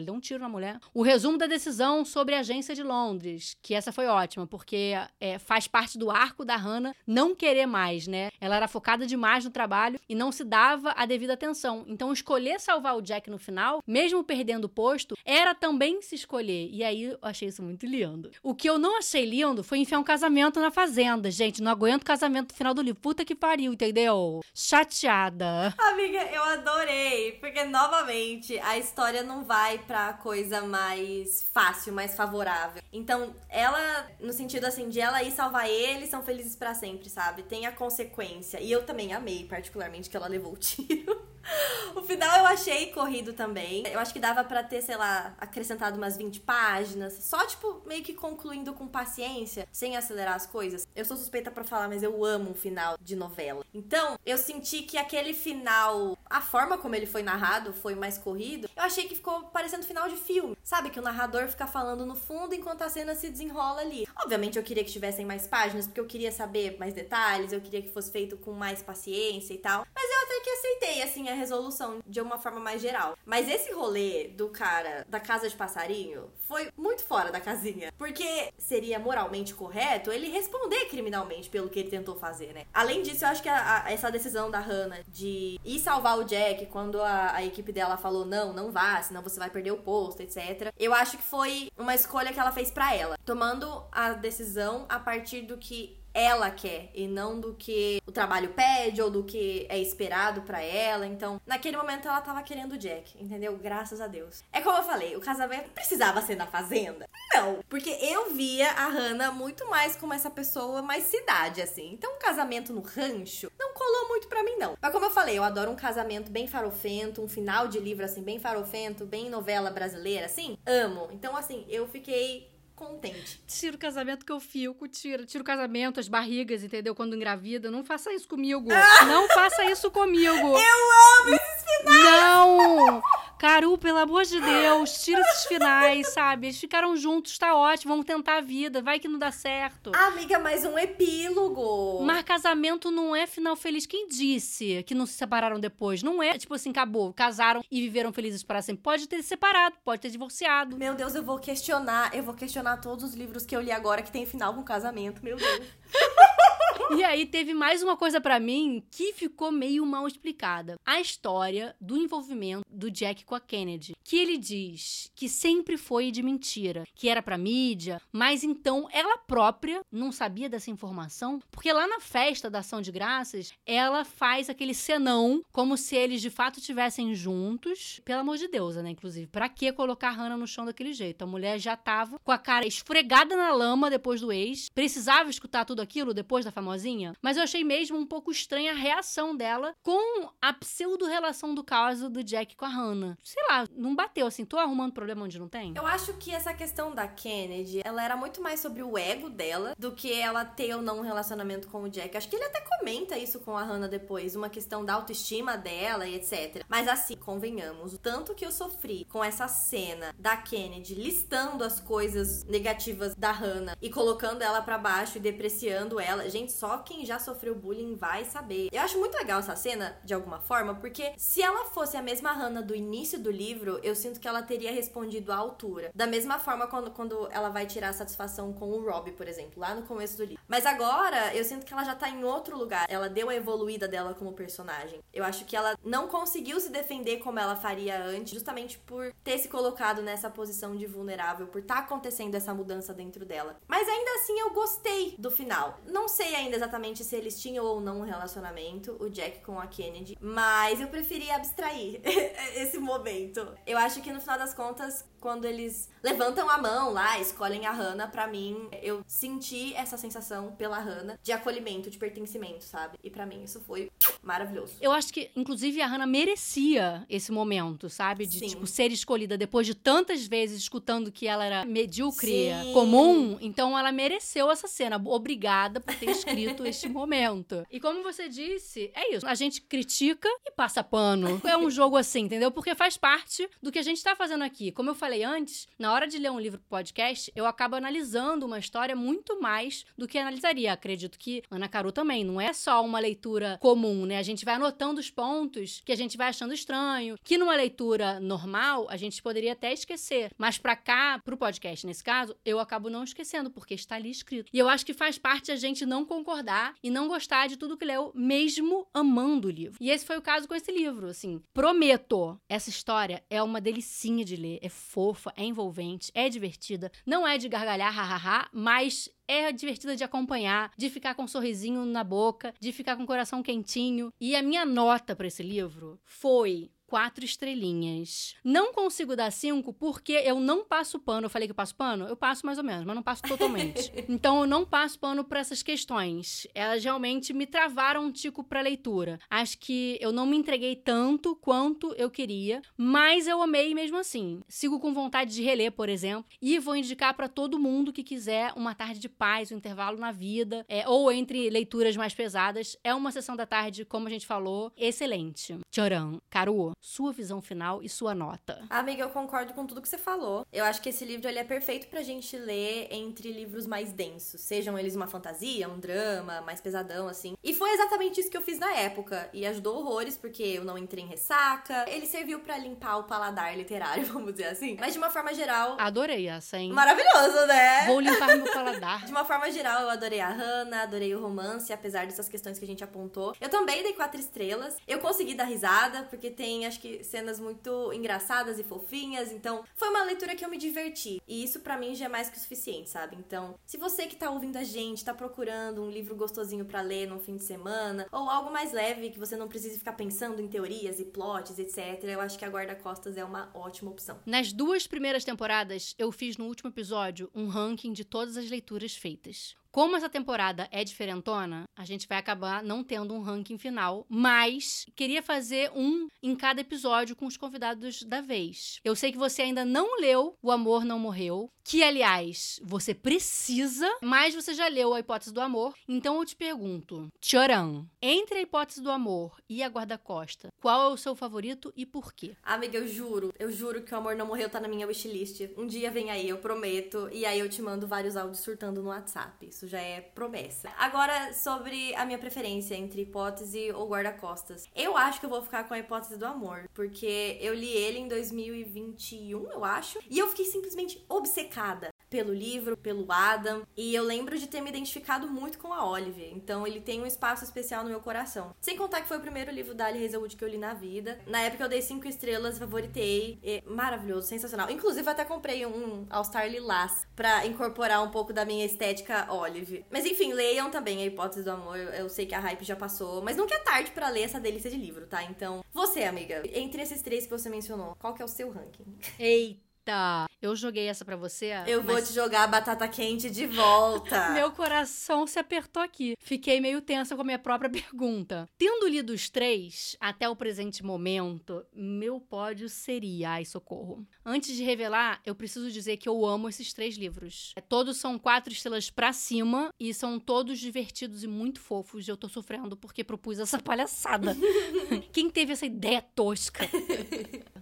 ele deu um tiro na mulher. O resumo da decisão sobre a agência de Londres, que essa foi ótima, porque é, faz parte do arco da Hannah não querer mais, né? Ela era focada demais no trabalho e não se dava a devida atenção. Então, escolher salvar o Jack no final, mesmo perdendo o posto, era também se escolher. E aí eu achei isso muito lindo. O que eu não achei lindo foi enfiar um casamento na fazenda. Gente, não aguento casamento no final do livro. Puta que pariu, entendeu? Chateada. Amiga, eu adorei. Porque, novamente, a história não vai pra coisa mais fácil, mais favorável. Então, ela, no sentido assim, de ela ir salvar eles, são felizes para sempre, sabe? Tem a consequência. E eu também amei, particularmente, que ela levou o tiro. *laughs* *laughs* O final eu achei corrido também. Eu acho que dava para ter, sei lá, acrescentado umas 20 páginas. Só, tipo, meio que concluindo com paciência, sem acelerar as coisas. Eu sou suspeita para falar, mas eu amo um final de novela. Então, eu senti que aquele final, a forma como ele foi narrado foi mais corrido. Eu achei que ficou parecendo final de filme. Sabe? Que o narrador fica falando no fundo enquanto a cena se desenrola ali. Obviamente eu queria que tivessem mais páginas, porque eu queria saber mais detalhes, eu queria que fosse feito com mais paciência e tal. Mas eu até que aceitei, assim, a resolução de uma forma mais geral. Mas esse rolê do cara da casa de passarinho foi muito fora da casinha. Porque seria moralmente correto ele responder criminalmente pelo que ele tentou fazer, né? Além disso, eu acho que a, a, essa decisão da Hannah de ir salvar o Jack quando a, a equipe dela falou não, não vá, senão você vai perder o posto, etc. Eu acho que foi uma escolha que ela fez para ela, tomando a decisão a partir do que ela quer e não do que o trabalho pede ou do que é esperado para ela. Então, naquele momento ela tava querendo o Jack, entendeu? Graças a Deus. É como eu falei, o casamento precisava ser na fazenda? Não, porque eu via a Hannah muito mais como essa pessoa mais cidade assim. Então, um casamento no rancho não colou muito para mim não. Mas como eu falei, eu adoro um casamento bem farofento, um final de livro assim bem farofento, bem novela brasileira assim. Amo. Então, assim, eu fiquei contente. Tira o casamento que eu fico, tira. Tira o casamento, as barrigas, entendeu? Quando engravida. Não faça isso comigo. Não faça isso comigo. *laughs* Eu amo esses finais! Não! Caru, pelo amor de Deus, tira esses finais, sabe? Eles ficaram juntos, tá ótimo, vamos tentar a vida, vai que não dá certo. Amiga, mas um epílogo. Mas casamento não é final feliz. Quem disse que não se separaram depois? Não é, tipo assim, acabou, casaram e viveram felizes para sempre. Pode ter se separado, pode ter divorciado. Meu Deus, eu vou questionar, eu vou questionar todos os livros que eu li agora que tem final com casamento, meu Deus. *laughs* E aí teve mais uma coisa para mim que ficou meio mal explicada. A história do envolvimento do Jack com a Kennedy, que ele diz que sempre foi de mentira, que era para mídia, mas então ela própria não sabia dessa informação, porque lá na festa da ação de graças, ela faz aquele senão como se eles de fato estivessem juntos. Pelo amor de Deus, né, inclusive, para que colocar a Hannah no chão daquele jeito? A mulher já tava com a cara esfregada na lama depois do ex, precisava escutar tudo aquilo depois da famosinha, mas eu achei mesmo um pouco estranha a reação dela com a pseudo-relação do caso do Jack com a Hannah. Sei lá, não bateu assim, tô arrumando problema onde não tem? Eu acho que essa questão da Kennedy, ela era muito mais sobre o ego dela do que ela ter ou não um relacionamento com o Jack. Acho que ele até comenta isso com a Hannah depois, uma questão da autoestima dela e etc. Mas assim, convenhamos, o tanto que eu sofri com essa cena da Kennedy listando as coisas negativas da Hannah e colocando ela para baixo e depreciando ela. Gente, só quem já sofreu bullying vai saber. Eu acho muito legal essa cena, de alguma forma, porque se ela fosse a mesma Hannah do início do livro, eu sinto que ela teria respondido à altura. Da mesma forma quando, quando ela vai tirar a satisfação com o Rob, por exemplo, lá no começo do livro. Mas agora, eu sinto que ela já tá em outro lugar. Ela deu a evoluída dela como personagem. Eu acho que ela não conseguiu se defender como ela faria antes, justamente por ter se colocado nessa posição de vulnerável, por estar tá acontecendo essa mudança dentro dela. Mas ainda assim, eu gostei do final. Não sei ainda exatamente se eles tinham ou não um relacionamento, o Jack com a Kennedy, mas eu preferi abstrair *laughs* esse momento. Eu acho que no final das contas, quando eles levantam a mão lá, escolhem a Hannah, para mim, eu senti essa sensação pela Hannah de acolhimento, de pertencimento, sabe? E para mim isso foi maravilhoso. Eu acho que, inclusive, a Hannah merecia esse momento, sabe? De, Sim. tipo, ser escolhida depois de tantas vezes escutando que ela era medíocre, Sim. comum. Então, ela mereceu essa cena. Obrigada por ter escrito este *laughs* momento. E como você disse, é isso. A gente critica e passa pano. É um jogo assim, entendeu? Porque faz parte do que a gente tá fazendo aqui. Como eu falei antes, na hora de ler um livro podcast, eu acabo analisando uma história muito mais do que analisaria. Acredito que Ana Caru também. Não é só uma leitura comum, né? A gente vai anotando os pontos que a gente vai achando estranho, que numa leitura normal a gente poderia até esquecer. Mas para cá, pro podcast nesse caso, eu acabo não esquecendo, porque está ali escrito. E eu acho que faz parte a gente não concordar e não gostar de tudo que leu, mesmo amando o livro. E esse foi o caso com esse livro, assim. Prometo, essa história é uma delicinha de ler, é fofa, é envolvente, é divertida, não é de gargalhar, hahaha, mas é divertida de acompanhar, de ficar com um sorrisinho na boca, de ficar com o coração quentinho. E a minha nota para esse livro foi quatro estrelinhas. Não consigo dar cinco porque eu não passo pano. Eu falei que eu passo pano? Eu passo mais ou menos, mas não passo totalmente. *laughs* então eu não passo pano para essas questões. Elas realmente me travaram um tico para leitura. Acho que eu não me entreguei tanto quanto eu queria, mas eu amei mesmo assim. Sigo com vontade de reler, por exemplo, e vou indicar para todo mundo que quiser uma tarde de paz, um intervalo na vida, é, ou entre leituras mais pesadas. É uma sessão da tarde, como a gente falou, excelente. Tchoram, Caru, sua visão final e sua nota. Amiga, eu concordo com tudo que você falou. Eu acho que esse livro ele é perfeito pra gente ler entre livros mais densos, sejam eles uma fantasia, um drama, mais pesadão assim. E foi exatamente isso que eu fiz na época e ajudou horrores porque eu não entrei em ressaca. Ele serviu para limpar o paladar literário, *laughs* vamos dizer assim. Mas de uma forma geral, adorei essa, hein? Maravilhoso, né? Vou limpar meu *laughs* paladar. de uma forma geral, eu adorei a Hannah, adorei o romance, apesar dessas questões que a gente apontou. Eu também dei quatro estrelas. Eu consegui dar risada porque tem acho que cenas muito engraçadas e fofinhas, então foi uma leitura que eu me diverti. E isso para mim já é mais que o suficiente, sabe? Então, se você que tá ouvindo a gente, tá procurando um livro gostosinho para ler num fim de semana, ou algo mais leve que você não precise ficar pensando em teorias e plots, etc, eu acho que a Guarda-Costas é uma ótima opção. Nas duas primeiras temporadas, eu fiz no último episódio um ranking de todas as leituras feitas. Como essa temporada é diferentona, a gente vai acabar não tendo um ranking final, mas queria fazer um em cada episódio com os convidados da vez. Eu sei que você ainda não leu O Amor Não Morreu, que aliás você precisa, mas você já leu A Hipótese do Amor, então eu te pergunto, Tchoran, entre a Hipótese do Amor e a Guarda-Costa, qual é o seu favorito e por quê? Amiga, eu juro, eu juro que O Amor Não Morreu tá na minha wishlist. Um dia vem aí, eu prometo, e aí eu te mando vários áudios surtando no WhatsApp. Isso já é promessa. Agora, sobre a minha preferência entre hipótese ou guarda-costas. Eu acho que eu vou ficar com a hipótese do amor, porque eu li ele em 2021, eu acho, e eu fiquei simplesmente obcecada pelo livro, pelo Adam, e eu lembro de ter me identificado muito com a Olive, então ele tem um espaço especial no meu coração. Sem contar que foi o primeiro livro da Ali Hazelwood que eu li na vida. Na época eu dei cinco estrelas, favoritei, maravilhoso, sensacional. Inclusive até comprei um All Star Lilás pra incorporar um pouco da minha estética Olive. Mas enfim, leiam também a Hipótese do Amor, eu sei que a hype já passou, mas nunca é tarde para ler essa delícia de livro, tá? Então, você, amiga, entre esses três que você mencionou, qual que é o seu ranking? Eita! Eita! Eu joguei essa para você. Eu vou te jogar a batata quente de volta. *laughs* Meu coração se apertou aqui. Fiquei meio tensa com a minha própria *laughs* pergunta. Tendo lido os três, até o presente momento, meu pódio seria. Ai, socorro. Antes de revelar, eu preciso dizer que eu amo esses três livros. Todos são quatro estrelas pra cima e são todos divertidos e muito fofos. Eu tô sofrendo porque propus essa palhaçada. *laughs* Quem teve essa ideia tosca?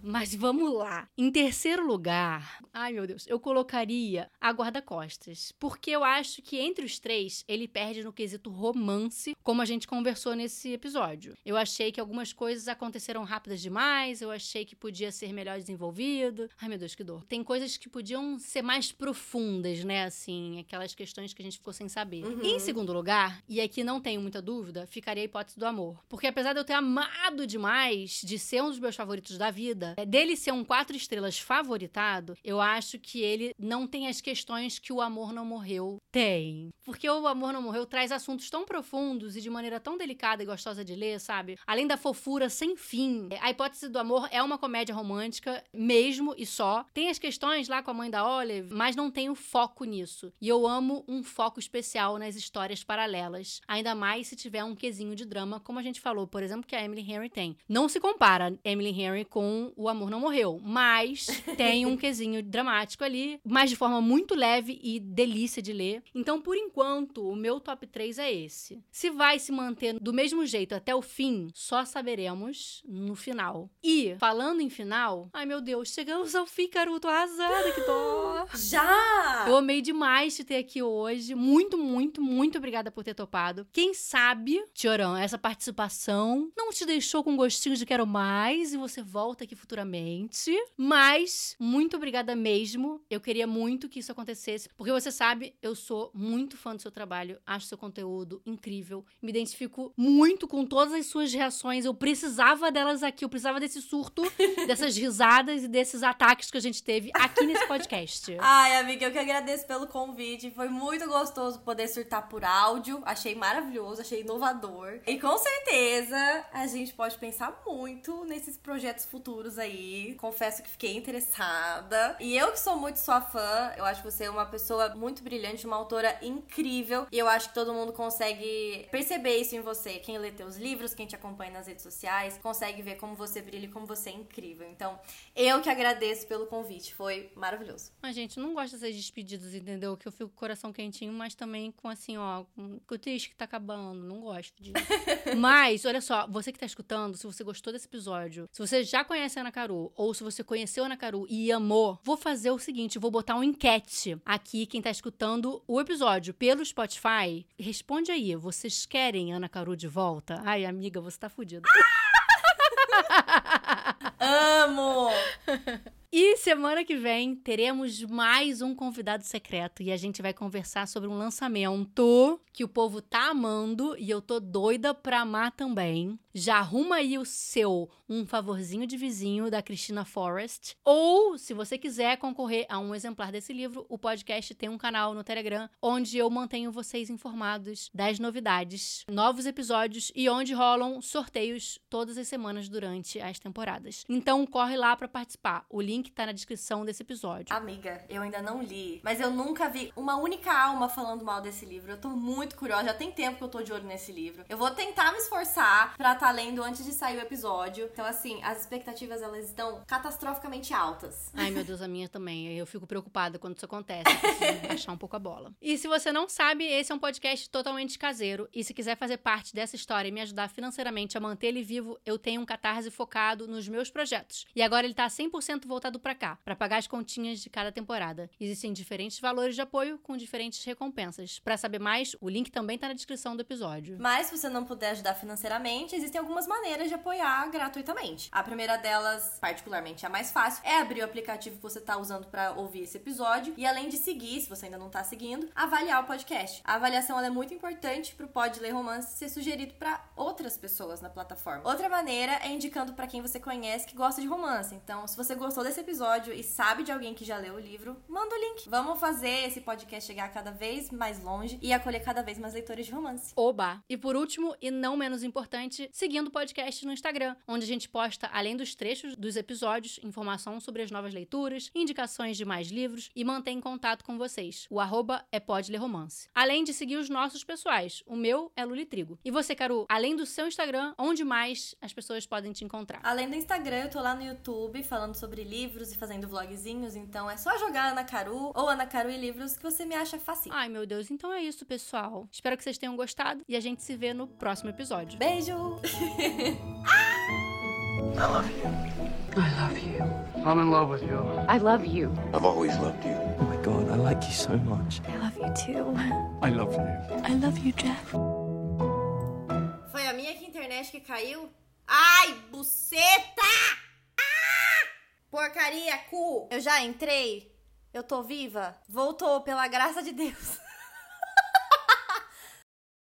Mas vamos lá. Em terceiro lugar, ai meu Deus, eu colocaria a guarda-costas. Porque eu acho que entre os três, ele perde no quesito romance, como a gente conversou nesse episódio. Eu achei que algumas coisas aconteceram rápidas demais, eu achei que podia ser melhor desenvolvido. Ai meu Deus, que dor. Tem coisas que podiam ser mais profundas, né? Assim, aquelas questões que a gente ficou sem saber. Uhum. Em segundo lugar, e aqui não tenho muita dúvida, ficaria a hipótese do amor. Porque apesar de eu ter amado demais, de ser um dos meus favoritos da vida, é, dele ser um quatro estrelas favoritado, eu acho que ele não tem as questões que o Amor Não Morreu tem. Porque o Amor Não Morreu traz assuntos tão profundos e de maneira tão delicada e gostosa de ler, sabe? Além da fofura sem fim. A Hipótese do Amor é uma comédia romântica, mesmo e só. Tem as questões lá com a mãe da Olive, mas não tem o foco nisso. E eu amo um foco especial nas histórias paralelas. Ainda mais se tiver um quesinho de drama, como a gente falou, por exemplo, que a Emily Henry tem. Não se compara Emily Henry com o Amor Não Morreu, mas *laughs* tem um quesinho dramático ali, mas de forma muito leve e delícia de ler. Então, por enquanto, o meu top 3 é esse. Se vai se manter do mesmo jeito até o fim, só saberemos no final. E, falando em final, ai meu Deus, chegamos ao fim, Caru, tô arrasada, que dó! *gasps* Já! Eu amei demais te ter aqui hoje. Muito, muito, muito obrigada por ter topado. Quem sabe, Tiorão, essa participação não te deixou com gostinho de quero mais e você volta aqui futuramente. Mas, muito obrigada mesmo. Eu queria muito que isso acontecesse, porque você sabe, eu sou muito fã do seu trabalho, acho seu conteúdo incrível, me identifico muito com todas as suas reações. Eu precisava delas aqui, eu precisava desse surto, *laughs* dessas risadas e desses ataques que a gente teve aqui nesse podcast. *laughs* Ai, amiga, eu que agradeço pelo convite. Foi muito gostoso poder surtar por áudio. Achei maravilhoso, achei inovador. E com certeza a gente pode pensar muito nesses projetos futuros aí. Confesso que fiquei interessada. E eu que sou muito sua fã, eu acho você uma pessoa muito brilhante, uma autora incrível. E eu acho que todo mundo consegue perceber isso em você. Quem lê teus livros, quem te acompanha nas redes sociais, consegue ver como você brilha e como você é incrível. Então, eu que agradeço pelo convite. Foi maravilhoso. Mas, gente, não gosto dessas despedidas, entendeu? Que eu fico com o coração quentinho, mas também com assim, ó, com o triste que tá acabando. Não gosto disso. *laughs* mas, olha só, você que tá escutando, se você gostou desse episódio, se você já conhece a Ana Caru, ou se você conheceu Ana Caru e amou, vou fazer o seguinte: vou botar um enquete aqui, quem tá escutando o episódio pelo Spotify. Responde aí, vocês querem Ana Caru de volta? Ai, amiga, você tá fudida. *laughs* Amo! E semana que vem teremos mais um convidado secreto e a gente vai conversar sobre um lançamento que o povo tá amando e eu tô doida pra amar também. Já arruma aí o seu Um Favorzinho de Vizinho da Christina Forrest. Ou, se você quiser concorrer a um exemplar desse livro, o podcast tem um canal no Telegram onde eu mantenho vocês informados das novidades, novos episódios e onde rolam sorteios todas as semanas durante as temporadas. Então corre lá para participar. O link tá na descrição desse episódio. Amiga, eu ainda não li, mas eu nunca vi uma única alma falando mal desse livro. Eu tô muito curiosa, já tem tempo que eu tô de olho nesse livro. Eu vou tentar me esforçar estar tá lendo antes de sair o episódio. Então, assim, as expectativas elas estão catastroficamente altas. Ai, meu Deus, a minha também. Eu fico preocupada quando isso acontece. Preciso *laughs* baixar um pouco a bola. E se você não sabe, esse é um podcast totalmente caseiro. E se quiser fazer parte dessa história e me ajudar financeiramente a manter ele vivo, eu tenho um catarse focado nos meus projetos. E agora ele tá 100% voltado para cá, para pagar as continhas de cada temporada. Existem diferentes valores de apoio com diferentes recompensas. Para saber mais, o link também tá na descrição do episódio. Mas se você não puder ajudar financeiramente, existem algumas maneiras de apoiar gratuitamente. A primeira delas, particularmente a mais fácil, é abrir o aplicativo que você está usando para ouvir esse episódio e além de seguir, se você ainda não está seguindo, avaliar o podcast. A avaliação é muito importante para o Pod Ler Romance ser sugerido para outras pessoas na plataforma. Outra maneira é indicando para quem você conhece que gosta de romance. Então, se você gostou desse episódio e sabe de alguém que já leu o livro, manda o link. Vamos fazer esse podcast chegar cada vez mais longe e acolher cada vez mais leitores de romance. Oba! E por último, e não menos importante, seguindo o podcast no Instagram, onde a gente posta, além dos trechos dos episódios, informação sobre as novas leituras, indicações de mais livros e mantém contato com vocês. O arroba é Pode Ler Romance. Além de seguir os nossos pessoais, o meu é Luli Trigo. E você, Caru, além do seu Instagram, onde mais as pessoas podem te encontrar? Além do Instagram, eu tô lá no YouTube falando sobre livros e fazendo vlogzinhos, então é só jogar Ana Caru ou Ana Caru e Livros que você me acha fácil. Ai, meu Deus, então é isso, pessoal. Espero que vocês tenham gostado e a gente se vê no próximo episódio. Beijo! I love you. I love you. I'm in love with you. I love you. I've always loved you. Oh my god, I like you so much. I love you too. I love you. I love you, Jeff. Foi a minha que internet que caiu? Ai, buceta! Ah! Porcaria, cu! Eu já entrei. Eu tô viva. Voltou, pela graça de Deus.